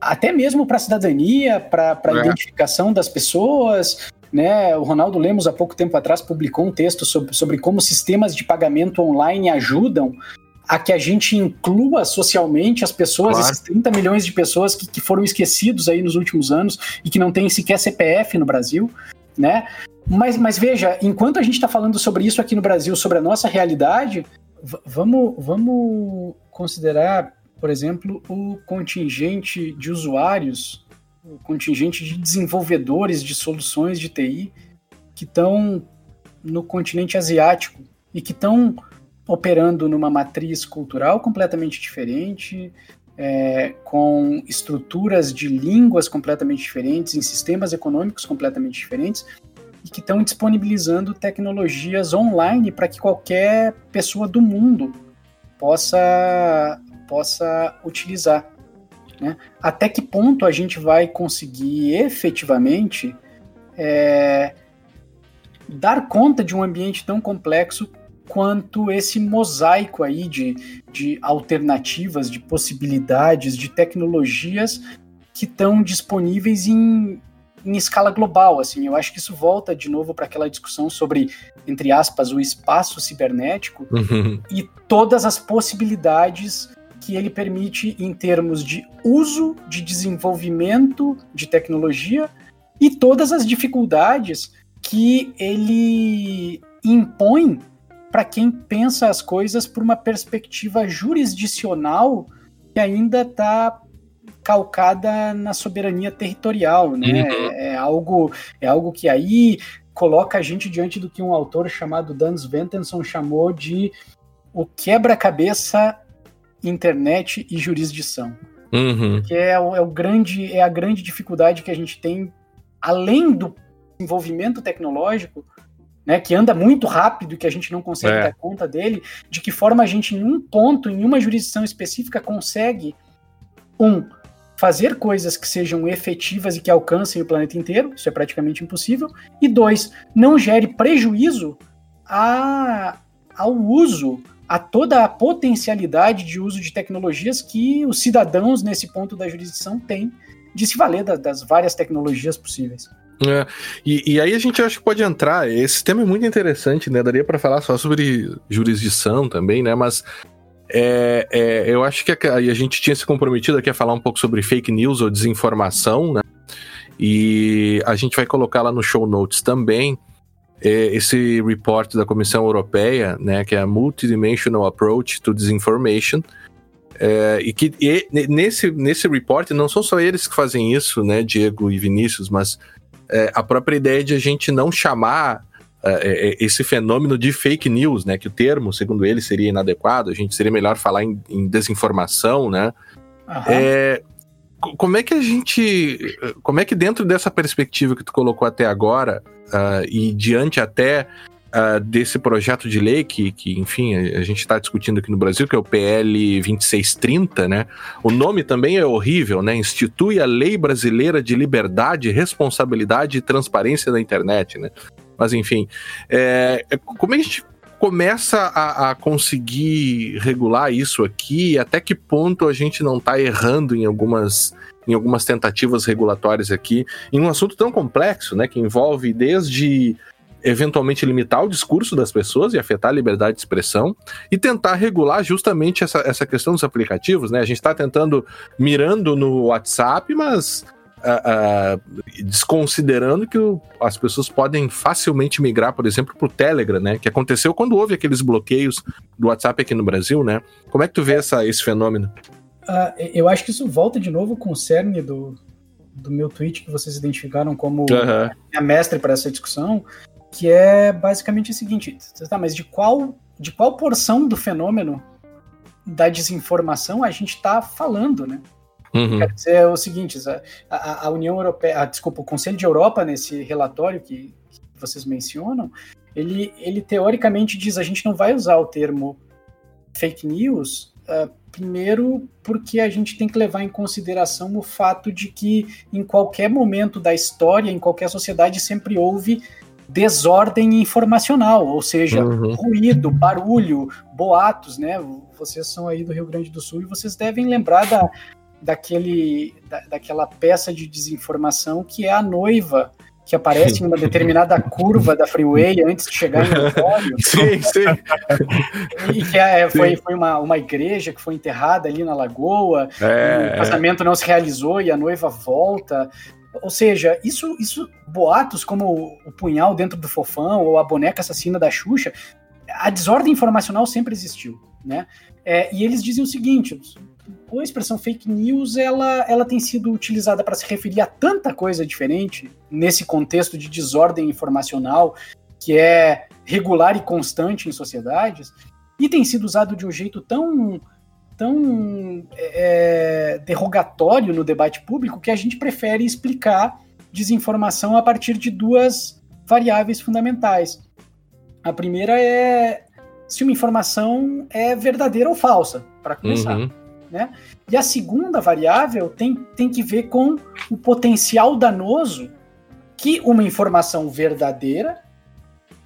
até mesmo para a cidadania, para a é. identificação das pessoas. Né? O Ronaldo Lemos, há pouco tempo atrás, publicou um texto sobre, sobre como sistemas de pagamento online ajudam a que a gente inclua socialmente as pessoas, claro. esses 30 milhões de pessoas que, que foram esquecidos aí nos últimos anos e que não têm sequer CPF no Brasil, né? Mas, mas veja, enquanto a gente está falando sobre isso aqui no Brasil, sobre a nossa realidade, vamos, vamos considerar por exemplo, o contingente de usuários, o contingente de desenvolvedores de soluções de TI que estão no continente asiático e que estão operando numa matriz cultural completamente diferente, é, com estruturas de línguas completamente diferentes, em sistemas econômicos completamente diferentes, e que estão disponibilizando tecnologias online para que qualquer pessoa do mundo possa possa utilizar. Né? Até que ponto a gente vai conseguir efetivamente é, dar conta de um ambiente tão complexo quanto esse mosaico aí de, de alternativas, de possibilidades, de tecnologias que estão disponíveis em, em escala global, assim, eu acho que isso volta de novo para aquela discussão sobre, entre aspas, o espaço cibernético uhum. e todas as possibilidades que ele permite em termos de uso, de desenvolvimento de tecnologia e todas as dificuldades que ele impõe para quem pensa as coisas por uma perspectiva jurisdicional que ainda está calcada na soberania territorial, né? Uhum. É, é, algo, é algo que aí coloca a gente diante do que um autor chamado Dan Sventenson chamou de o quebra-cabeça internet e jurisdição. Uhum. Que é é o grande, é a grande dificuldade que a gente tem, além do desenvolvimento tecnológico, né, que anda muito rápido e que a gente não consegue é. dar conta dele, de que forma a gente, em um ponto, em uma jurisdição específica, consegue, um, fazer coisas que sejam efetivas e que alcancem o planeta inteiro, isso é praticamente impossível, e dois, não gere prejuízo a, ao uso, a toda a potencialidade de uso de tecnologias que os cidadãos nesse ponto da jurisdição têm de se valer da, das várias tecnologias possíveis. É, e, e, aí a gente acha que pode entrar. Esse tema é muito interessante, né? Daria para falar só sobre jurisdição também, né? Mas é, é, eu acho que a, a, gente tinha se comprometido aqui a falar um pouco sobre fake news ou desinformação, né? E a gente vai colocar lá no show notes também é, esse report da Comissão Europeia, né? Que é a Multidimensional Approach to Disinformation. É, e que e, nesse, nesse report não são só eles que fazem isso, né, Diego e Vinícius, mas é, a própria ideia de a gente não chamar esse fenômeno de fake news, né? Que o termo, segundo ele, seria inadequado. A gente seria melhor falar em, em desinformação, né? É, como é que a gente, como é que dentro dessa perspectiva que tu colocou até agora uh, e diante até uh, desse projeto de lei que, que enfim, a, a gente está discutindo aqui no Brasil, que é o PL 2630, né? O nome também é horrível, né? Institui a Lei Brasileira de Liberdade, Responsabilidade e Transparência da Internet, né? Mas enfim, é, é, como é que a gente começa a, a, conseguir regular isso aqui? Até que ponto a gente não está errando em algumas, em algumas tentativas regulatórias aqui, em um assunto tão complexo, né? Que envolve desde eventualmente limitar o discurso das pessoas e afetar a liberdade de expressão e tentar regular justamente essa, essa questão dos aplicativos, né? A gente está tentando mirando no WhatsApp, mas uh, uh, desconsiderando que o, as pessoas podem facilmente migrar, por exemplo, para o Telegram, né? Que aconteceu quando houve aqueles bloqueios do WhatsApp aqui no Brasil, né? Como é que tu vê essa, esse fenômeno? Uh, eu acho que isso volta de novo com o cerne do, do meu tweet que vocês identificaram como uhum. a mestre para essa discussão, que é basicamente o seguinte: tá, mas de qual, de qual porção do fenômeno da desinformação a gente está falando, né? Uhum. Quer dizer é o seguinte: a, a União Europeia, a, desculpa, o Conselho de Europa, nesse relatório que, que vocês mencionam, ele, ele teoricamente diz a gente não vai usar o termo fake news, uh, primeiro porque a gente tem que levar em consideração o fato de que em qualquer momento da história, em qualquer sociedade, sempre houve desordem informacional, ou seja, uhum. ruído, barulho, boatos, né? Vocês são aí do Rio Grande do Sul e vocês devem lembrar da, daquele, da, daquela peça de desinformação que é a noiva que aparece em uma determinada curva da freeway antes de chegar no auditório. Sim, sim. E que é, foi, foi uma, uma igreja que foi enterrada ali na lagoa, é, o casamento é. não se realizou e a noiva volta. Ou seja, isso, isso boatos como o punhal dentro do fofão ou a boneca assassina da Xuxa, a desordem informacional sempre existiu, né? É, e eles dizem o seguinte: a expressão fake news ela, ela tem sido utilizada para se referir a tanta coisa diferente nesse contexto de desordem informacional que é regular e constante em sociedades e tem sido usado de um jeito tão tão é, derrogatório no debate público que a gente prefere explicar desinformação a partir de duas variáveis fundamentais. A primeira é se uma informação é verdadeira ou falsa, para começar. Uhum. Né? E a segunda variável tem, tem que ver com o potencial danoso que uma informação verdadeira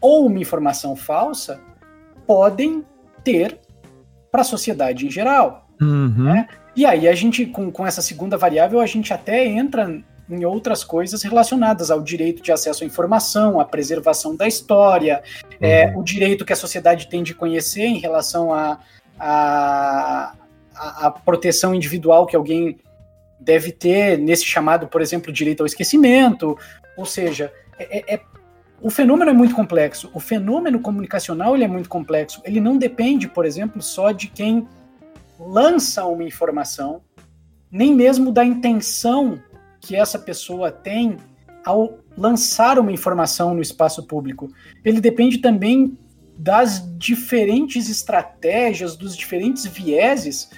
ou uma informação falsa podem ter para a sociedade em geral. Uhum. Né? E aí a gente, com, com essa segunda variável, a gente até entra em outras coisas relacionadas ao direito de acesso à informação, à preservação da história, é, uhum. é, o direito que a sociedade tem de conhecer em relação a, a, a, proteção individual que alguém deve ter nesse chamado, por exemplo, direito ao esquecimento. Ou seja, é, é, é, o fenômeno é muito complexo. O fenômeno comunicacional ele é muito complexo. Ele não depende, por exemplo, só de quem lança uma informação, nem mesmo da intenção que essa pessoa tem ao lançar uma informação no espaço público. Ele depende também das diferentes estratégias, dos diferentes vieses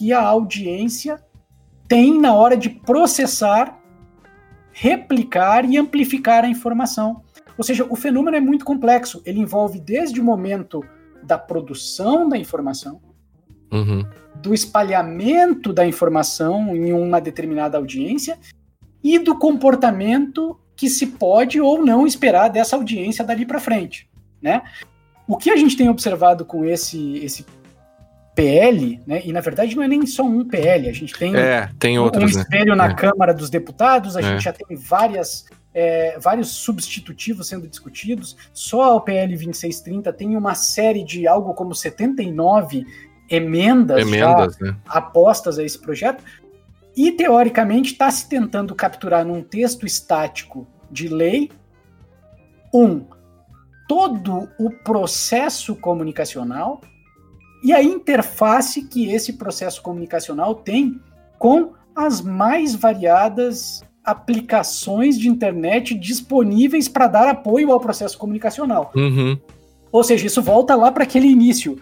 que a audiência tem na hora de processar, replicar e amplificar a informação. Ou seja, o fenômeno é muito complexo. Ele envolve desde o momento da produção da informação, uhum. do espalhamento da informação em uma determinada audiência e do comportamento que se pode ou não esperar dessa audiência dali para frente, né? O que a gente tem observado com esse, esse PL, né? E na verdade não é nem só um PL, a gente tem, é, tem outros, um espelho né? na é. Câmara dos Deputados, a é. gente já tem várias, é, vários substitutivos sendo discutidos. Só o PL 2630 tem uma série de algo como 79 emendas, emendas já né? apostas a esse projeto. E teoricamente está se tentando capturar num texto estático de lei um todo o processo comunicacional e a interface que esse processo comunicacional tem com as mais variadas aplicações de internet disponíveis para dar apoio ao processo comunicacional. Uhum. Ou seja, isso volta lá para aquele início.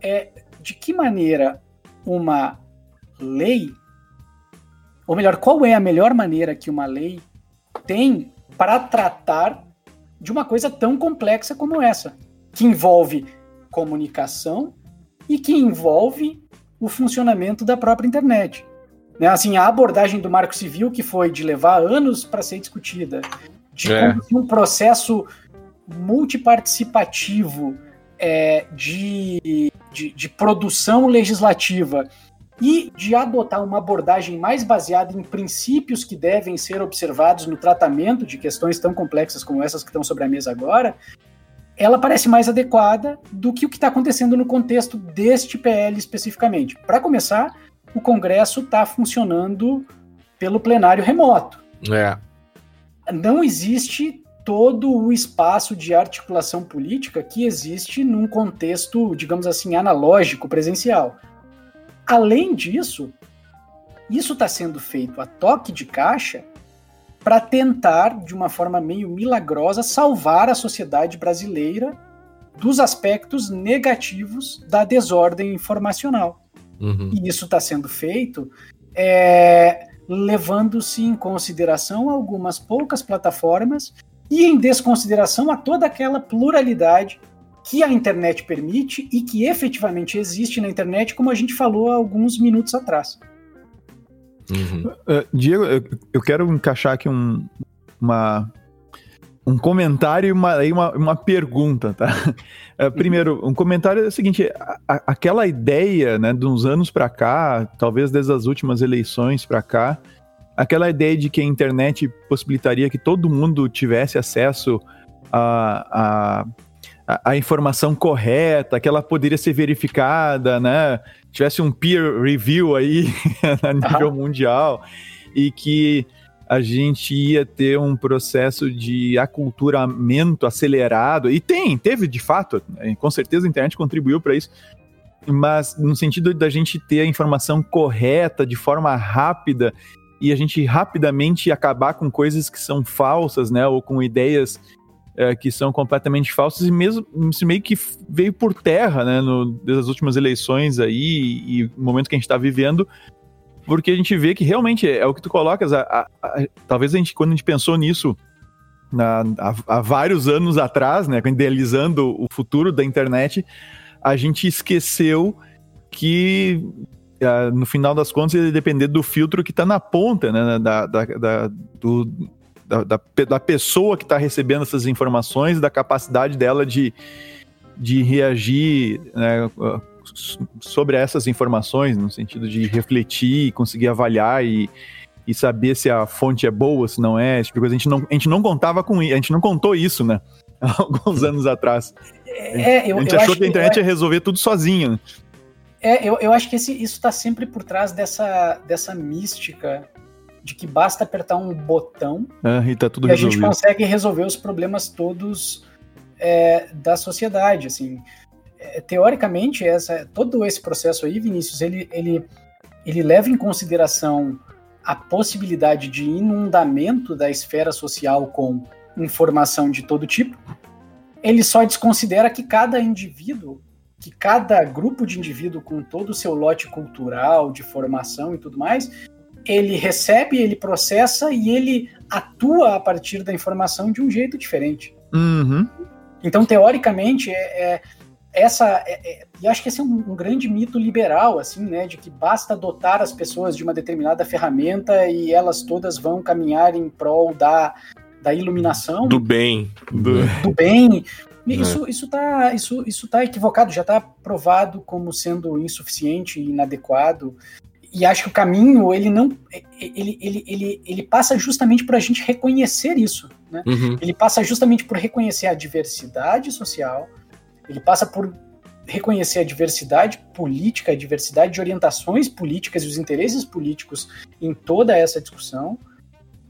É, de que maneira uma lei, ou melhor, qual é a melhor maneira que uma lei tem para tratar de uma coisa tão complexa como essa, que envolve comunicação, e que envolve o funcionamento da própria internet. Né? Assim, a abordagem do Marco Civil, que foi de levar anos para ser discutida, de é. um processo multiparticipativo é, de, de, de produção legislativa e de adotar uma abordagem mais baseada em princípios que devem ser observados no tratamento de questões tão complexas como essas que estão sobre a mesa agora, ela parece mais adequada do que o que está acontecendo no contexto deste PL especificamente. Para começar, o Congresso está funcionando pelo plenário remoto. É. Não existe todo o espaço de articulação política que existe num contexto, digamos assim, analógico, presencial. Além disso, Isso está sendo feito a toque de caixa para tentar, de uma forma meio milagrosa, salvar a sociedade brasileira dos aspectos negativos da desordem informacional. Uhum. E isso está sendo feito é, levando-se em consideração algumas poucas plataformas e em desconsideração a toda aquela pluralidade que a internet permite e que efetivamente existe na internet, como a gente falou há alguns minutos atrás. Uhum. Uh, Diego, eu, eu, quero encaixar aqui um, uma, um comentário e uma, uma, uma pergunta, tá? Uh, primeiro, um comentário é o seguinte: a, a, aquela ideia, né, de uns anos para cá, talvez desde as últimas eleições para cá, aquela ideia de que a internet possibilitaria que todo mundo tivesse acesso a, a, a, informação correta, que ela poderia ser verificada, né? Tivesse um peer review aí a nível mundial e que a gente ia ter um processo de aculturamento acelerado, e tem, teve de fato, né? com certeza a internet contribuiu para isso, mas no sentido da gente ter a informação correta, de forma rápida e a gente rapidamente acabar com coisas que são falsas, né? Ou com ideias é, que são completamente falsas e mesmo isso meio que veio por terra, né? No, das últimas eleições aí e o momento que a gente está vivendo, porque a gente vê que realmente é, é o que tu colocas. A, a, a, talvez a gente, quando a gente pensou nisso há, vários anos atrás, né? Idealizando o futuro da internet, a gente esqueceu que uh, no final das contas, ele depender do filtro que está na ponta, né? Da, da, da do, da, da, da, pessoa que está recebendo essas informações, da capacidade dela de, de reagir né, sobre essas informações, no sentido de refletir, conseguir avaliar e, e saber se a fonte é boa, se não é, tipo. A gente não, a gente não contava com isso, a gente não contou isso, né? Alguns anos atrás. É, eu, a gente achou que a internet que, ia resolver tudo sozinho. É, eu, eu acho que esse, isso está sempre por trás dessa, dessa mística de que basta apertar um botão é, e, tá e a gente consegue resolver os problemas todos é, da sociedade. Assim, é, teoricamente, essa, todo esse processo aí, Vinícius, ele, ele, ele leva em consideração a possibilidade de inundamento da esfera social com informação de todo tipo. Ele só desconsidera que cada indivíduo que cada grupo de indivíduo com todo o seu lote cultural, de formação e tudo mais, ele recebe, ele processa e ele atua a partir da informação de um jeito diferente. Uhum. Então, teoricamente, é, é essa, é, é, e acho que esse é um, um, grande mito liberal, assim, né, de que basta dotar as pessoas de uma determinada ferramenta e elas todas vão caminhar em prol da, da iluminação. Do bem. Do, do bem. Isso, é. isso, tá, isso, isso tá equivocado, já está provado como sendo insuficiente e inadequado. E acho que o caminho, ele não. Ele, ele, ele, ele passa justamente por a gente reconhecer isso. Né? Uhum. Ele passa justamente por reconhecer a diversidade social, ele passa por reconhecer a diversidade política, a diversidade de orientações políticas e os interesses políticos em toda essa discussão,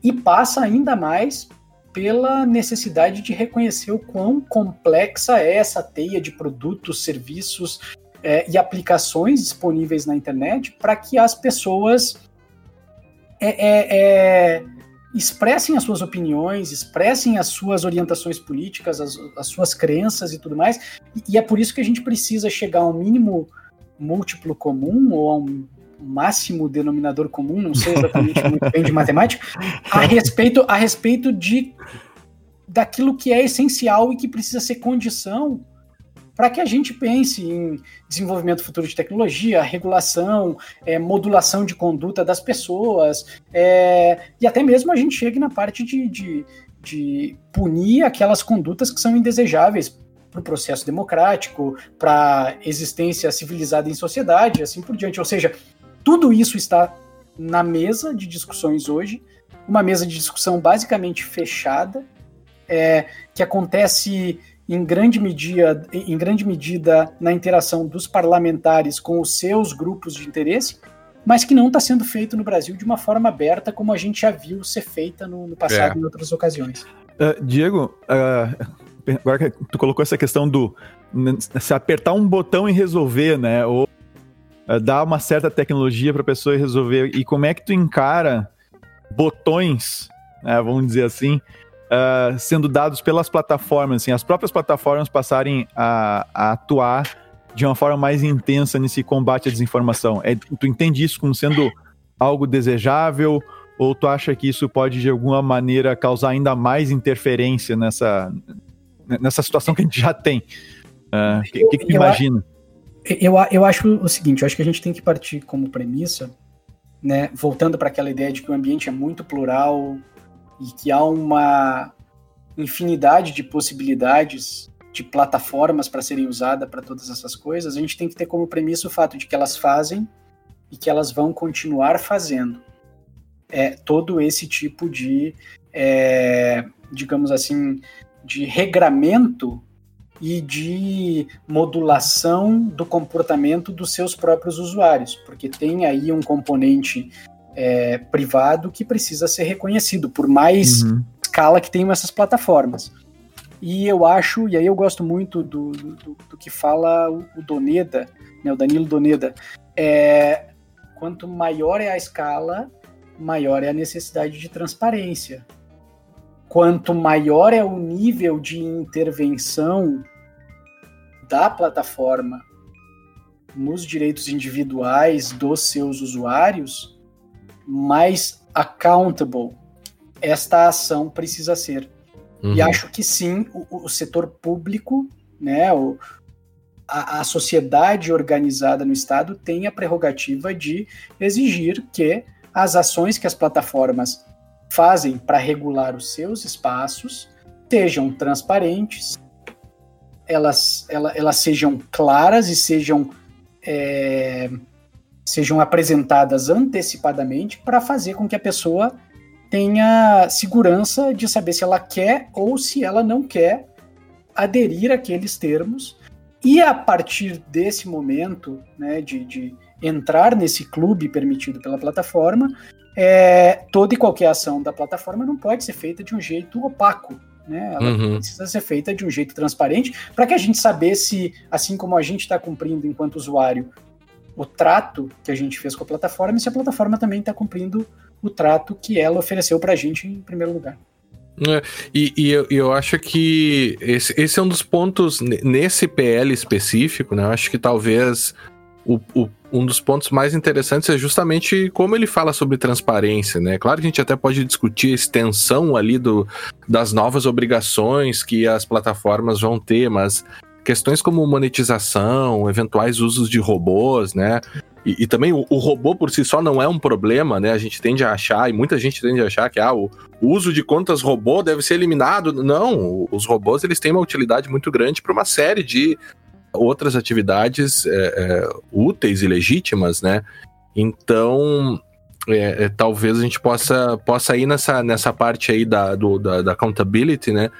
e passa ainda mais pela necessidade de reconhecer o quão complexa é essa teia de produtos, serviços é, e aplicações disponíveis na internet para que as pessoas é, é, é, expressem as suas opiniões, expressem as suas orientações políticas, as, as suas crenças e tudo mais. E, e, é por isso que a gente precisa chegar a um mínimo múltiplo comum ou a um máximo denominador comum, não sei exatamente muito bem de matemática, a respeito, a respeito de daquilo que é essencial e que precisa ser condição para que a gente pense em desenvolvimento futuro de tecnologia, regulação, é, modulação de conduta das pessoas, é, e até mesmo a gente chegue na parte de, de, de punir aquelas condutas que são indesejáveis para o processo democrático, para a existência civilizada em sociedade, assim por diante. Ou seja, tudo isso está na mesa de discussões hoje, uma mesa de discussão basicamente fechada, é, que acontece em grande, medida, em grande medida na interação dos parlamentares com os seus grupos de interesse, mas que não está sendo feito no Brasil de uma forma aberta, como a gente já viu ser feita no, no passado é. em outras ocasiões. Uh, Diego, uh, agora que tu colocou essa questão do se apertar um botão e resolver, né? Ou uh, dar uma certa tecnologia para a pessoa resolver. E como é que tu encara botões, né, vamos dizer assim, uh, sendo dados pelas plataformas, assim, as próprias plataformas passarem a, a, atuar de uma forma mais intensa nesse combate à desinformação. É, tu entende isso como sendo algo desejável ou tu acha que isso pode de alguma maneira causar ainda mais interferência nessa, nessa situação que a gente já tem? O uh, que, que, que tu imagina? Eu, eu acho o seguinte, eu acho que a gente tem que partir como premissa, né, voltando para aquela ideia de que o ambiente é muito plural e que há uma infinidade de possibilidades de plataformas para serem usadas para todas essas coisas, a gente tem que ter como premissa o fato de que elas fazem e que elas vão continuar fazendo. É, todo esse tipo de, é, digamos assim, de regramento e de modulação do comportamento dos seus próprios usuários, porque tem aí um componente é, privado que precisa ser reconhecido, por mais uhum. escala que tenham essas plataformas. E eu acho, e aí eu gosto muito do, do, do que fala o, Doneda, né, o Danilo Doneda, é, quanto maior é a escala, maior é a necessidade de transparência quanto maior é o nível de intervenção da plataforma nos direitos individuais dos seus usuários, mais accountable esta ação precisa ser. Uhum. E acho que sim, o, o setor público, né, o, a, a, sociedade organizada no Estado tem a prerrogativa de exigir que as ações que as plataformas fazem para regular os seus espaços sejam transparentes, elas, elas, elas sejam claras e sejam, é, sejam apresentadas antecipadamente para fazer com que a pessoa tenha segurança de saber se ela quer ou se ela não quer aderir àqueles termos. E a partir desse momento, né, de, de entrar nesse clube permitido pela plataforma, é, toda e qualquer ação da plataforma não pode ser feita de um jeito opaco. Né? Ela uhum. precisa ser feita de um jeito transparente para que a gente saber se, assim como a gente está cumprindo enquanto usuário o trato que a gente fez com a plataforma, se a plataforma também está cumprindo o trato que ela ofereceu para a gente em primeiro lugar. É, e, e eu, eu, acho que esse, esse, é um dos pontos nesse PL específico, né? Eu acho que talvez o, o, um dos pontos mais interessantes é justamente como ele fala sobre transparência, né? Claro que a gente até pode discutir a extensão ali do, das novas obrigações que as plataformas vão ter, mas questões como monetização, eventuais usos de robôs, né? E, e também o, o, robô por si só não é um problema, né? A gente tende a achar, e muita gente tende a achar que ah, o, uso de contas robô deve ser eliminado. Não, os robôs eles têm uma utilidade muito grande para uma série de outras atividades é, é, úteis e legítimas, né? Então, é, é, talvez a gente possa, possa ir nessa, nessa parte aí da, do, da, da accountability, né?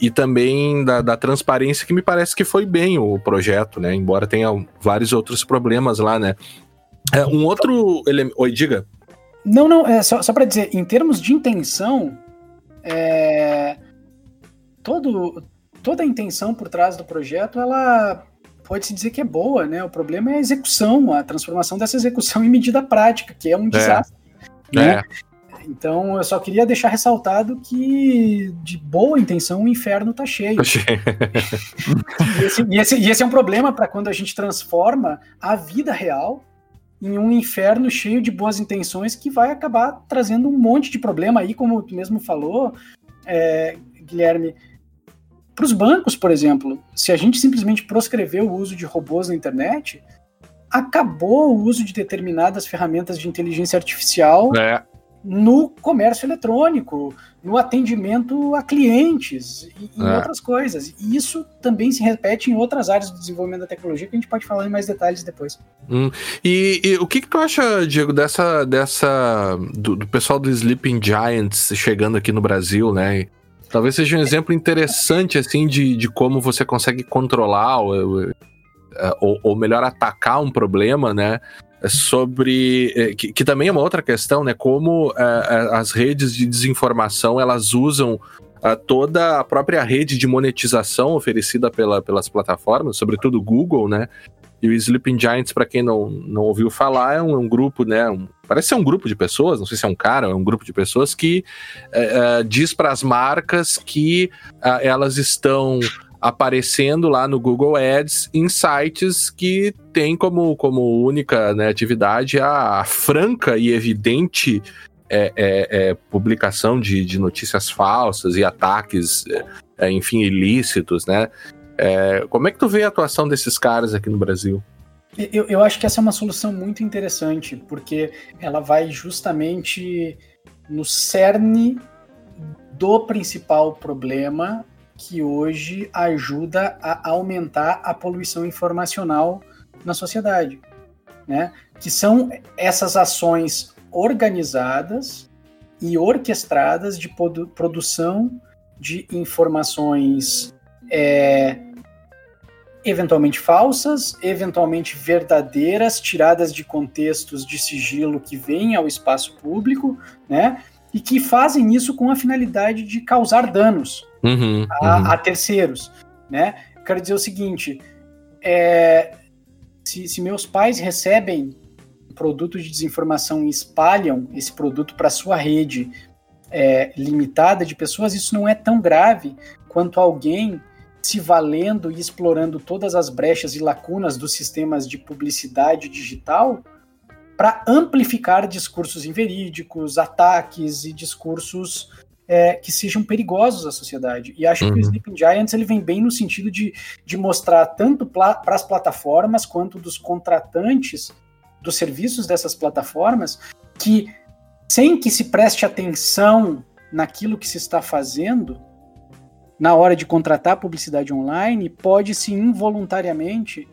E também da, da, transparência, que me parece que foi bem o projeto, né? Embora tenha vários outros problemas lá, né? É, um outro elemento. Oi, diga. Não, não, é só, só para dizer, em termos de intenção, é, todo, toda a intenção por trás do projeto, ela pode-se dizer que é boa, né? O problema é a execução, a transformação dessa execução em medida prática, que é um é. desastre. É. Né? Então, eu só queria deixar ressaltado que de boa intenção o inferno tá cheio. Tá cheio. e, esse, e, esse, e esse é um problema para quando a gente transforma a vida real em um inferno cheio de boas intenções que vai acabar trazendo um monte de problema aí, como tu mesmo falou, é, Guilherme para os bancos, por exemplo, se a gente simplesmente proscrever o uso de robôs na internet, acabou o uso de determinadas ferramentas de inteligência artificial é. No comércio eletrônico, no atendimento a clientes e em é. outras coisas. E isso também se repete em outras áreas do desenvolvimento da tecnologia que a gente pode falar em mais detalhes depois. Hum. E, e, o que, que tu acha, Diego, dessa, dessa do, do pessoal do Sleeping Giants chegando aqui no Brasil, né? Talvez seja um exemplo interessante, assim, de, de como você consegue controlar ou, ou, ou melhor, atacar um problema, né? Sobre é, que, que, também é uma outra questão, né? Como uh, as redes de desinformação elas usam toda a própria rede de monetização oferecida pela, pelas plataformas, sobretudo Google, né? E o Sleeping Giants, para quem não, não ouviu falar, é um, é um grupo, né? Um, parece ser um grupo de pessoas, não sei se é um cara, é um grupo de pessoas que diz para as marcas que elas estão aparecendo lá no Google Ads em sites que tem como, como única né, atividade a, franca e evidente é, é, é, publicação de, de, notícias falsas e ataques, é, enfim, ilícitos, né? É, como é que tu vê a atuação desses caras aqui no Brasil? Eu, eu acho que essa é uma solução muito interessante, porque ela vai justamente no cerne do principal problema que hoje ajuda a aumentar a poluição informacional na sociedade, né? Que são essas ações organizadas e orquestradas de produção de informações é, eventualmente falsas, eventualmente verdadeiras, tiradas de contextos de sigilo que vêm ao espaço público, né? E que fazem isso com a finalidade de causar danos uhum, a, uhum. a, terceiros, né? Quero dizer o seguinte: é, se, se meus pais recebem produto de desinformação e espalham esse produto para sua rede é, limitada de pessoas, isso não é tão grave quanto alguém se valendo e explorando todas as brechas e lacunas dos sistemas de publicidade digital para amplificar discursos inverídicos, ataques e discursos é, que sejam perigosos à sociedade. E acho uhum. que o uhum. Sleeping Giants ele vem bem no sentido de, de mostrar tanto para as plataformas quanto dos contratantes dos serviços dessas plataformas que, sem que se preste atenção naquilo que se está fazendo, na hora de contratar publicidade online, pode-se involuntariamente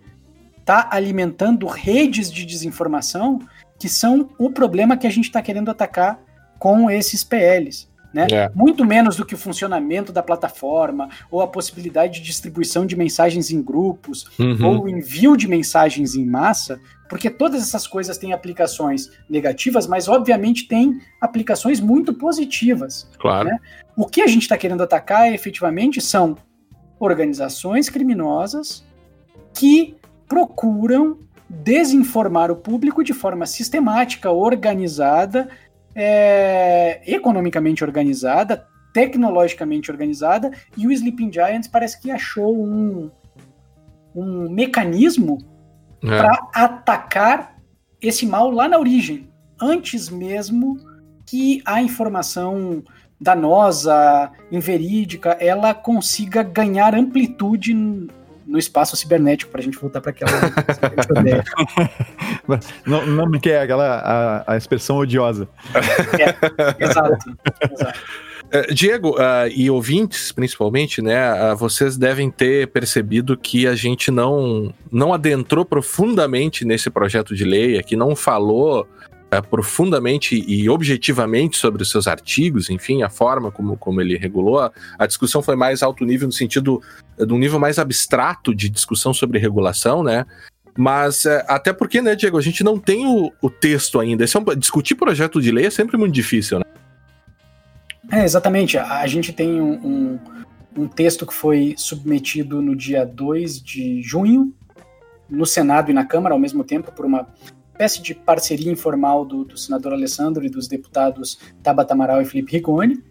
estar tá alimentando redes de desinformação que são o problema que a gente está querendo atacar com esses PLs. Né? É. Muito menos do que o funcionamento da plataforma, ou a possibilidade de distribuição de mensagens em grupos, uhum. ou o envio de mensagens em massa, porque todas essas coisas têm aplicações negativas, mas obviamente têm aplicações muito positivas. Claro. Né? O que a gente está querendo atacar efetivamente são organizações criminosas que procuram desinformar o público de forma sistemática, organizada, é, economicamente organizada, tecnologicamente organizada, e o Sleeping Giants parece que achou um, um mecanismo é. para atacar esse mal lá na origem, antes mesmo que a informação danosa, inverídica, ela consiga ganhar amplitude no espaço cibernético, para a gente voltar para aquela não, não me quer aquela a, a expressão odiosa. É, exato, exato. Uh, Diego uh, e ouvintes, principalmente, né? Uh, vocês devem ter percebido que a gente não, não adentrou profundamente nesse projeto de lei, que não falou profundamente e objetivamente sobre os seus artigos, enfim, a forma como, como ele regulou. A, a discussão foi mais alto nível no sentido de um nível mais abstrato de discussão sobre regulação, né? Mas até porque, né, Diego, a gente não tem o, o texto ainda. É um, discutir projeto de lei é sempre muito difícil, né? É, exatamente. A gente tem um, um, um, texto que foi submetido no dia 2 de junho, no Senado e na Câmara ao mesmo tempo, por uma espécie de parceria informal do, do senador Alessandro e dos deputados Tabata Amaral e Felipe Rigoni.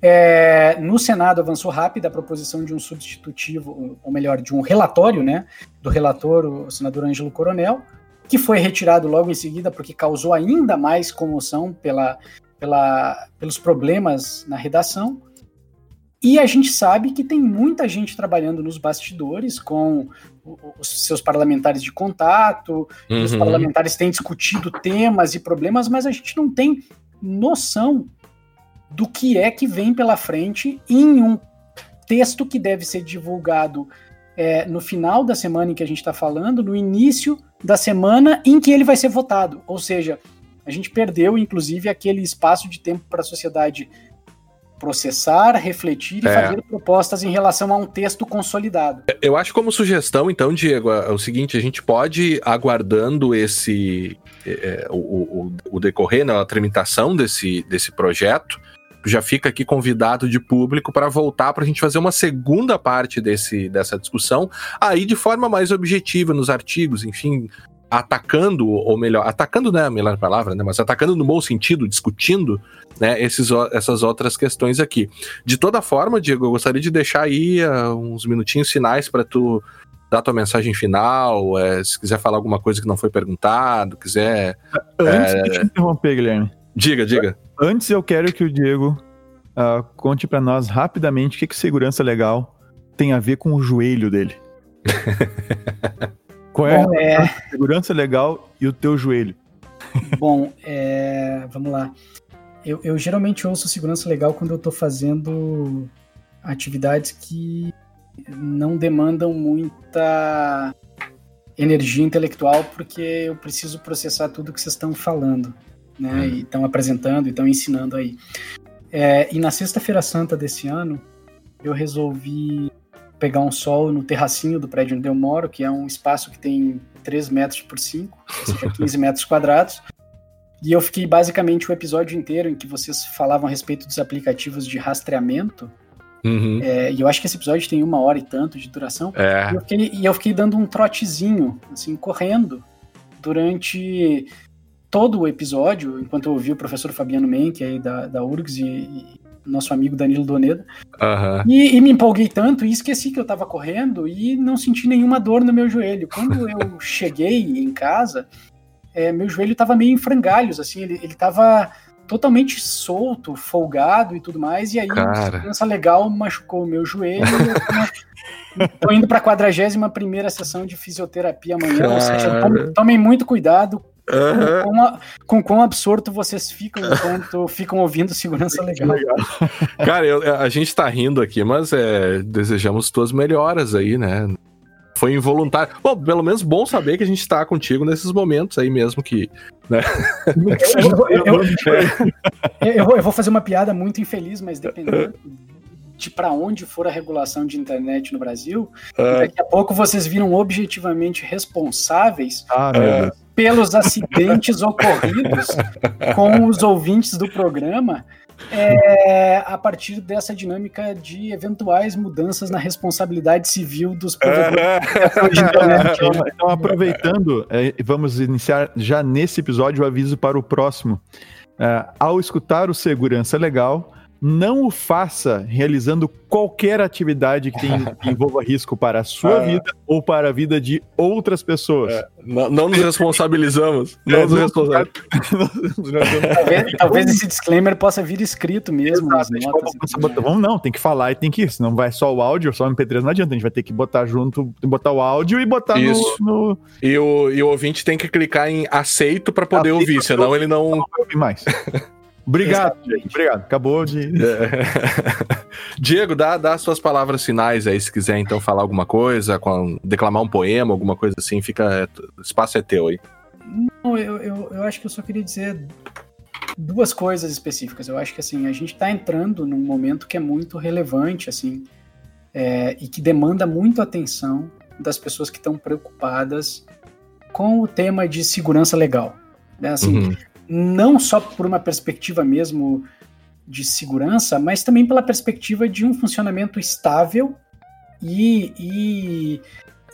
É, no Senado avançou rápido a proposição de um substitutivo, ou melhor, de um relatório, né, do relator, o senador Ângelo Coronel, que foi retirado logo em seguida porque causou ainda mais comoção pela pela, pelos problemas na redação. E a gente sabe que tem muita gente trabalhando nos bastidores com os seus parlamentares de contato, uhum. os parlamentares têm discutido temas e problemas, mas a gente não tem noção do que é que vem pela frente em um texto que deve ser divulgado é, no final da semana em que a gente está falando, no início da semana em que ele vai ser votado. Ou seja, a gente perdeu, inclusive, aquele espaço de tempo para a sociedade processar, refletir e é. fazer propostas em relação a um texto consolidado. Eu acho como sugestão, então, Diego, é o seguinte: a gente pode, aguardando esse é, é o, o, o, decorrer, né, a tramitação desse, desse projeto, já fica aqui convidado de público para voltar para a gente fazer uma segunda parte desse, dessa discussão, aí de forma mais objetiva nos artigos, enfim, atacando, ou melhor, atacando não é a melhor palavra, né, mas atacando no bom sentido, discutindo né, esses, essas outras questões aqui. De toda forma, Diego, eu gostaria de deixar aí uh, uns minutinhos finais para tu dar tua mensagem final, é, se quiser falar alguma coisa que não foi perguntado, quiser... Antes é... de te interromper, Guilherme. Diga, diga. Antes eu quero que o Diego uh, conte para nós rapidamente o que, que segurança legal tem a ver com o joelho dele. Qual é, Bom, é... a segurança legal e o teu joelho? Bom, é... vamos lá. Eu, eu, geralmente ouço segurança legal quando eu estou fazendo atividades que não demandam muita energia intelectual, porque eu preciso processar tudo que vocês estão falando, né? Hum. E estão apresentando e estão ensinando aí. É, e na Sexta-feira Santa desse ano, eu resolvi pegar um sol no terracinho do prédio onde eu moro, que é um espaço que tem 3 metros por 5, ou seja, 15 metros quadrados. E eu fiquei basicamente o episódio inteiro em que vocês falavam a respeito dos aplicativos de rastreamento. Uhum. É, e eu acho que esse episódio tem uma hora e tanto de duração. É. E, eu fiquei, e eu fiquei dando um trotezinho, assim, correndo durante todo o episódio, enquanto eu ouvi o professor Fabiano Menck aí da, da URGS e, e nosso amigo Danilo Doneda. Uhum. E, e, me empolguei tanto e esqueci que eu estava correndo e não senti nenhuma dor no meu joelho. Quando eu cheguei em casa, é, meu joelho estava meio em frangalhos, assim, ele, ele tava totalmente solto, folgado e tudo mais, e aí Cara. segurança legal machucou o meu joelho. tô indo para a 41 primeira sessão de fisioterapia amanhã, Cara. ou seja, tomem muito cuidado Uhum. Com, quão, com quão absorto vocês ficam enquanto ficam ouvindo segurança legal. Cara, eu, a gente tá rindo aqui, mas é, desejamos tuas melhoras aí, né? foi involuntário. Bom, pelo menos bom saber que a gente tá contigo nesses momentos aí mesmo que. Né? Eu, eu, eu, eu, vou fazer uma piada muito infeliz, mas dependendo de para onde for a regulação de internet no Brasil, ah. daqui a pouco vocês viram objetivamente responsáveis ah, pelos acidentes ocorridos com os ouvintes do programa é, a partir dessa dinâmica de eventuais mudanças na responsabilidade civil dos provedores. então, então, aproveitando, é, vamos iniciar já nesse episódio o aviso para o próximo. É, ao escutar o Segurança Legal, não o faça realizando qualquer atividade que, tem, que envolva risco para a sua ah. vida ou para a vida de outras pessoas. É, não, não, nos responsabilizamos. Não é, nos responsabilizamos. talvez, talvez, esse disclaimer possa vir escrito mesmo. Notas, botar, vamos não, tem que falar e tem que ir. Senão vai só o áudio, só o MP3 não adianta. A gente vai ter que botar junto, botar o áudio e botar Isso. no, no... E, o, e o ouvinte tem que clicar em aceito para poder aceito ouvir, senão ele não. Não vai ouvir mais. Obrigado, gente. Obrigado. Acabou de. É. Diego, dá, dá suas palavras finais aí, se quiser então falar alguma coisa, com, declamar um poema, alguma coisa assim, fica. O espaço é teu aí. Não, eu, eu, eu acho que eu só queria dizer duas coisas específicas. Eu acho que assim, a gente está entrando num momento que é muito relevante, assim, é, e que demanda muito atenção das pessoas que estão preocupadas com o tema de segurança legal. Né? Assim, uhum não só por uma perspectiva mesmo de segurança, mas também pela perspectiva de um funcionamento estável e, e,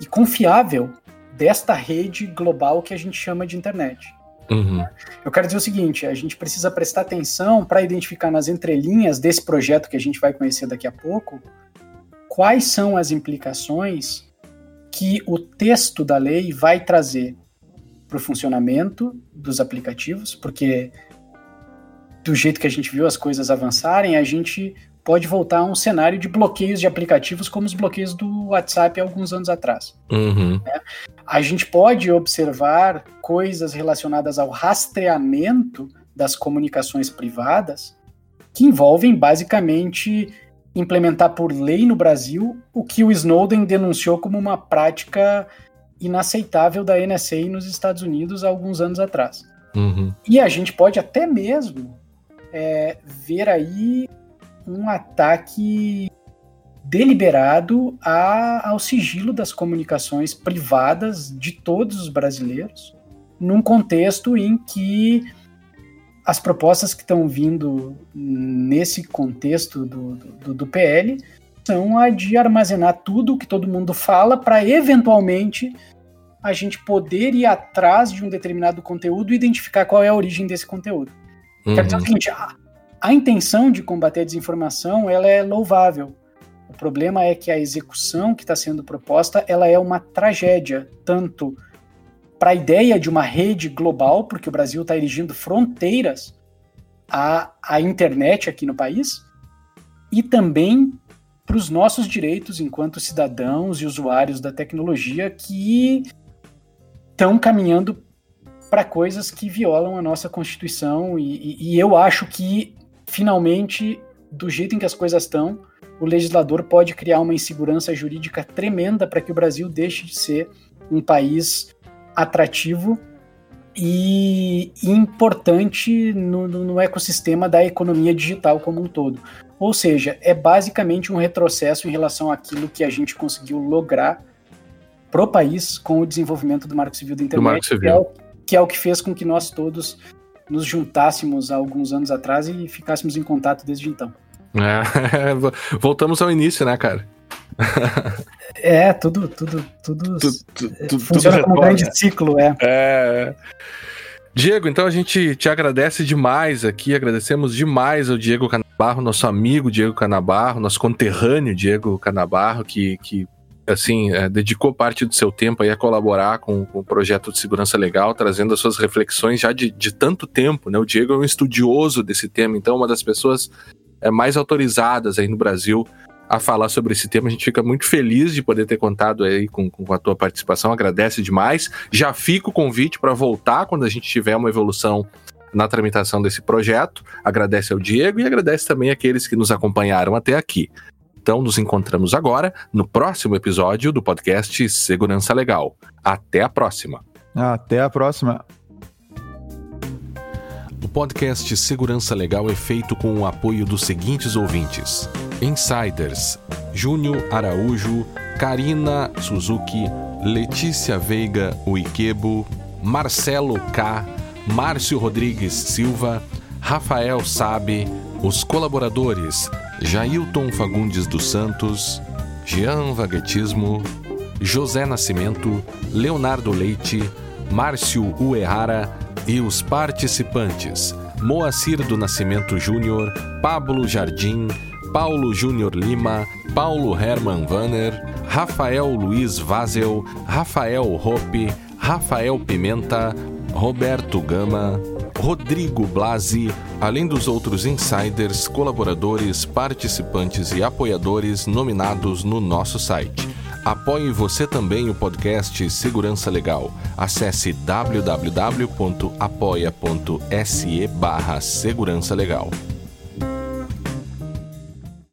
e confiável desta rede global que a gente chama de internet. Uhum. Eu quero dizer o seguinte: a gente precisa prestar atenção para identificar nas entrelinhas desse projeto que a gente vai conhecer daqui a pouco quais são as implicações que o texto da lei vai trazer para o funcionamento dos aplicativos, porque do jeito que a gente viu as coisas avançarem, a gente pode voltar a um cenário de bloqueios de aplicativos como os bloqueios do WhatsApp alguns anos atrás. Uhum. Né? A gente pode observar coisas relacionadas ao rastreamento das comunicações privadas que envolvem basicamente implementar por lei no Brasil o que o Snowden denunciou como uma prática inaceitável da NSA nos Estados Unidos há alguns anos atrás. Uhum. E a gente pode até mesmo é, ver aí um ataque deliberado a, ao sigilo das comunicações privadas de todos os brasileiros, num contexto em que as propostas que estão vindo nesse contexto do, do, do PL são a de armazenar tudo que todo mundo fala para eventualmente a gente poder ir atrás de um determinado conteúdo e identificar qual é a origem desse conteúdo. Uhum. Quer dizer o uhum. seguinte, a, a intenção de combater a desinformação ela é louvável. O problema é que a execução que está sendo proposta ela é uma tragédia, tanto para a ideia de uma rede global, porque o Brasil está erigindo fronteiras à, à internet aqui no país, e também para os nossos direitos enquanto cidadãos e usuários da tecnologia que estão caminhando para coisas que violam a nossa Constituição, e, e, e eu acho que, finalmente, do jeito em que as coisas estão, o legislador pode criar uma insegurança jurídica tremenda para que o Brasil deixe de ser um país atrativo e importante no, no, ecossistema da economia digital como um todo. Ou seja, é basicamente um retrocesso em relação àquilo que a gente conseguiu lograr pro país com o desenvolvimento do Marco Civil da Internet, Civil. Que, é o, que é o que fez com que nós todos nos juntássemos há alguns anos atrás e ficássemos em contato desde então. É, voltamos ao início, né, cara? é, tudo, tudo, tudo, tu, tu, tu, funciona como um grande ciclo, é. É. Diego, então a gente te agradece demais aqui, agradecemos demais ao Diego Canabarro, nosso amigo Diego Canabarro, nosso conterrâneo Diego Canabarro, que, que assim, é, dedicou parte do seu tempo aí a colaborar com, com, o projeto de segurança legal, trazendo as suas reflexões já de, de tanto tempo, né? O Diego é um estudioso desse tema, então uma das pessoas é, mais autorizadas aí no Brasil a falar sobre esse tema. A gente fica muito feliz de poder ter contado aí com, com a tua participação, agradece demais. Já fica o convite para voltar quando a gente tiver uma evolução na tramitação desse projeto. Agradece ao Diego e agradece também àqueles que nos acompanharam até aqui. Então, nos encontramos agora no próximo episódio do podcast Segurança Legal. Até a próxima. Até a próxima. O podcast Segurança Legal é feito com o apoio dos seguintes ouvintes: Insiders, Júnior Araújo, Karina Suzuki, Letícia Veiga Uikebo, Marcelo K, Márcio Rodrigues Silva, Rafael Sabe, os colaboradores Jailton Fagundes dos Santos, Jean Vaguetismo, José Nascimento, Leonardo Leite, Márcio Uehara, e os participantes: Moacir do Nascimento Júnior, Pablo Jardim, Paulo Júnior Lima, Paulo Herman Vanner, Rafael Luiz Vazel, Rafael Hoppe, Rafael Pimenta, Roberto Gama, Rodrigo Blasi, além dos outros insiders, colaboradores, participantes e apoiadores nominados no nosso site. Apoie você também o podcast Segurança Legal. Acesse www.apoia.se barra Segurança Legal.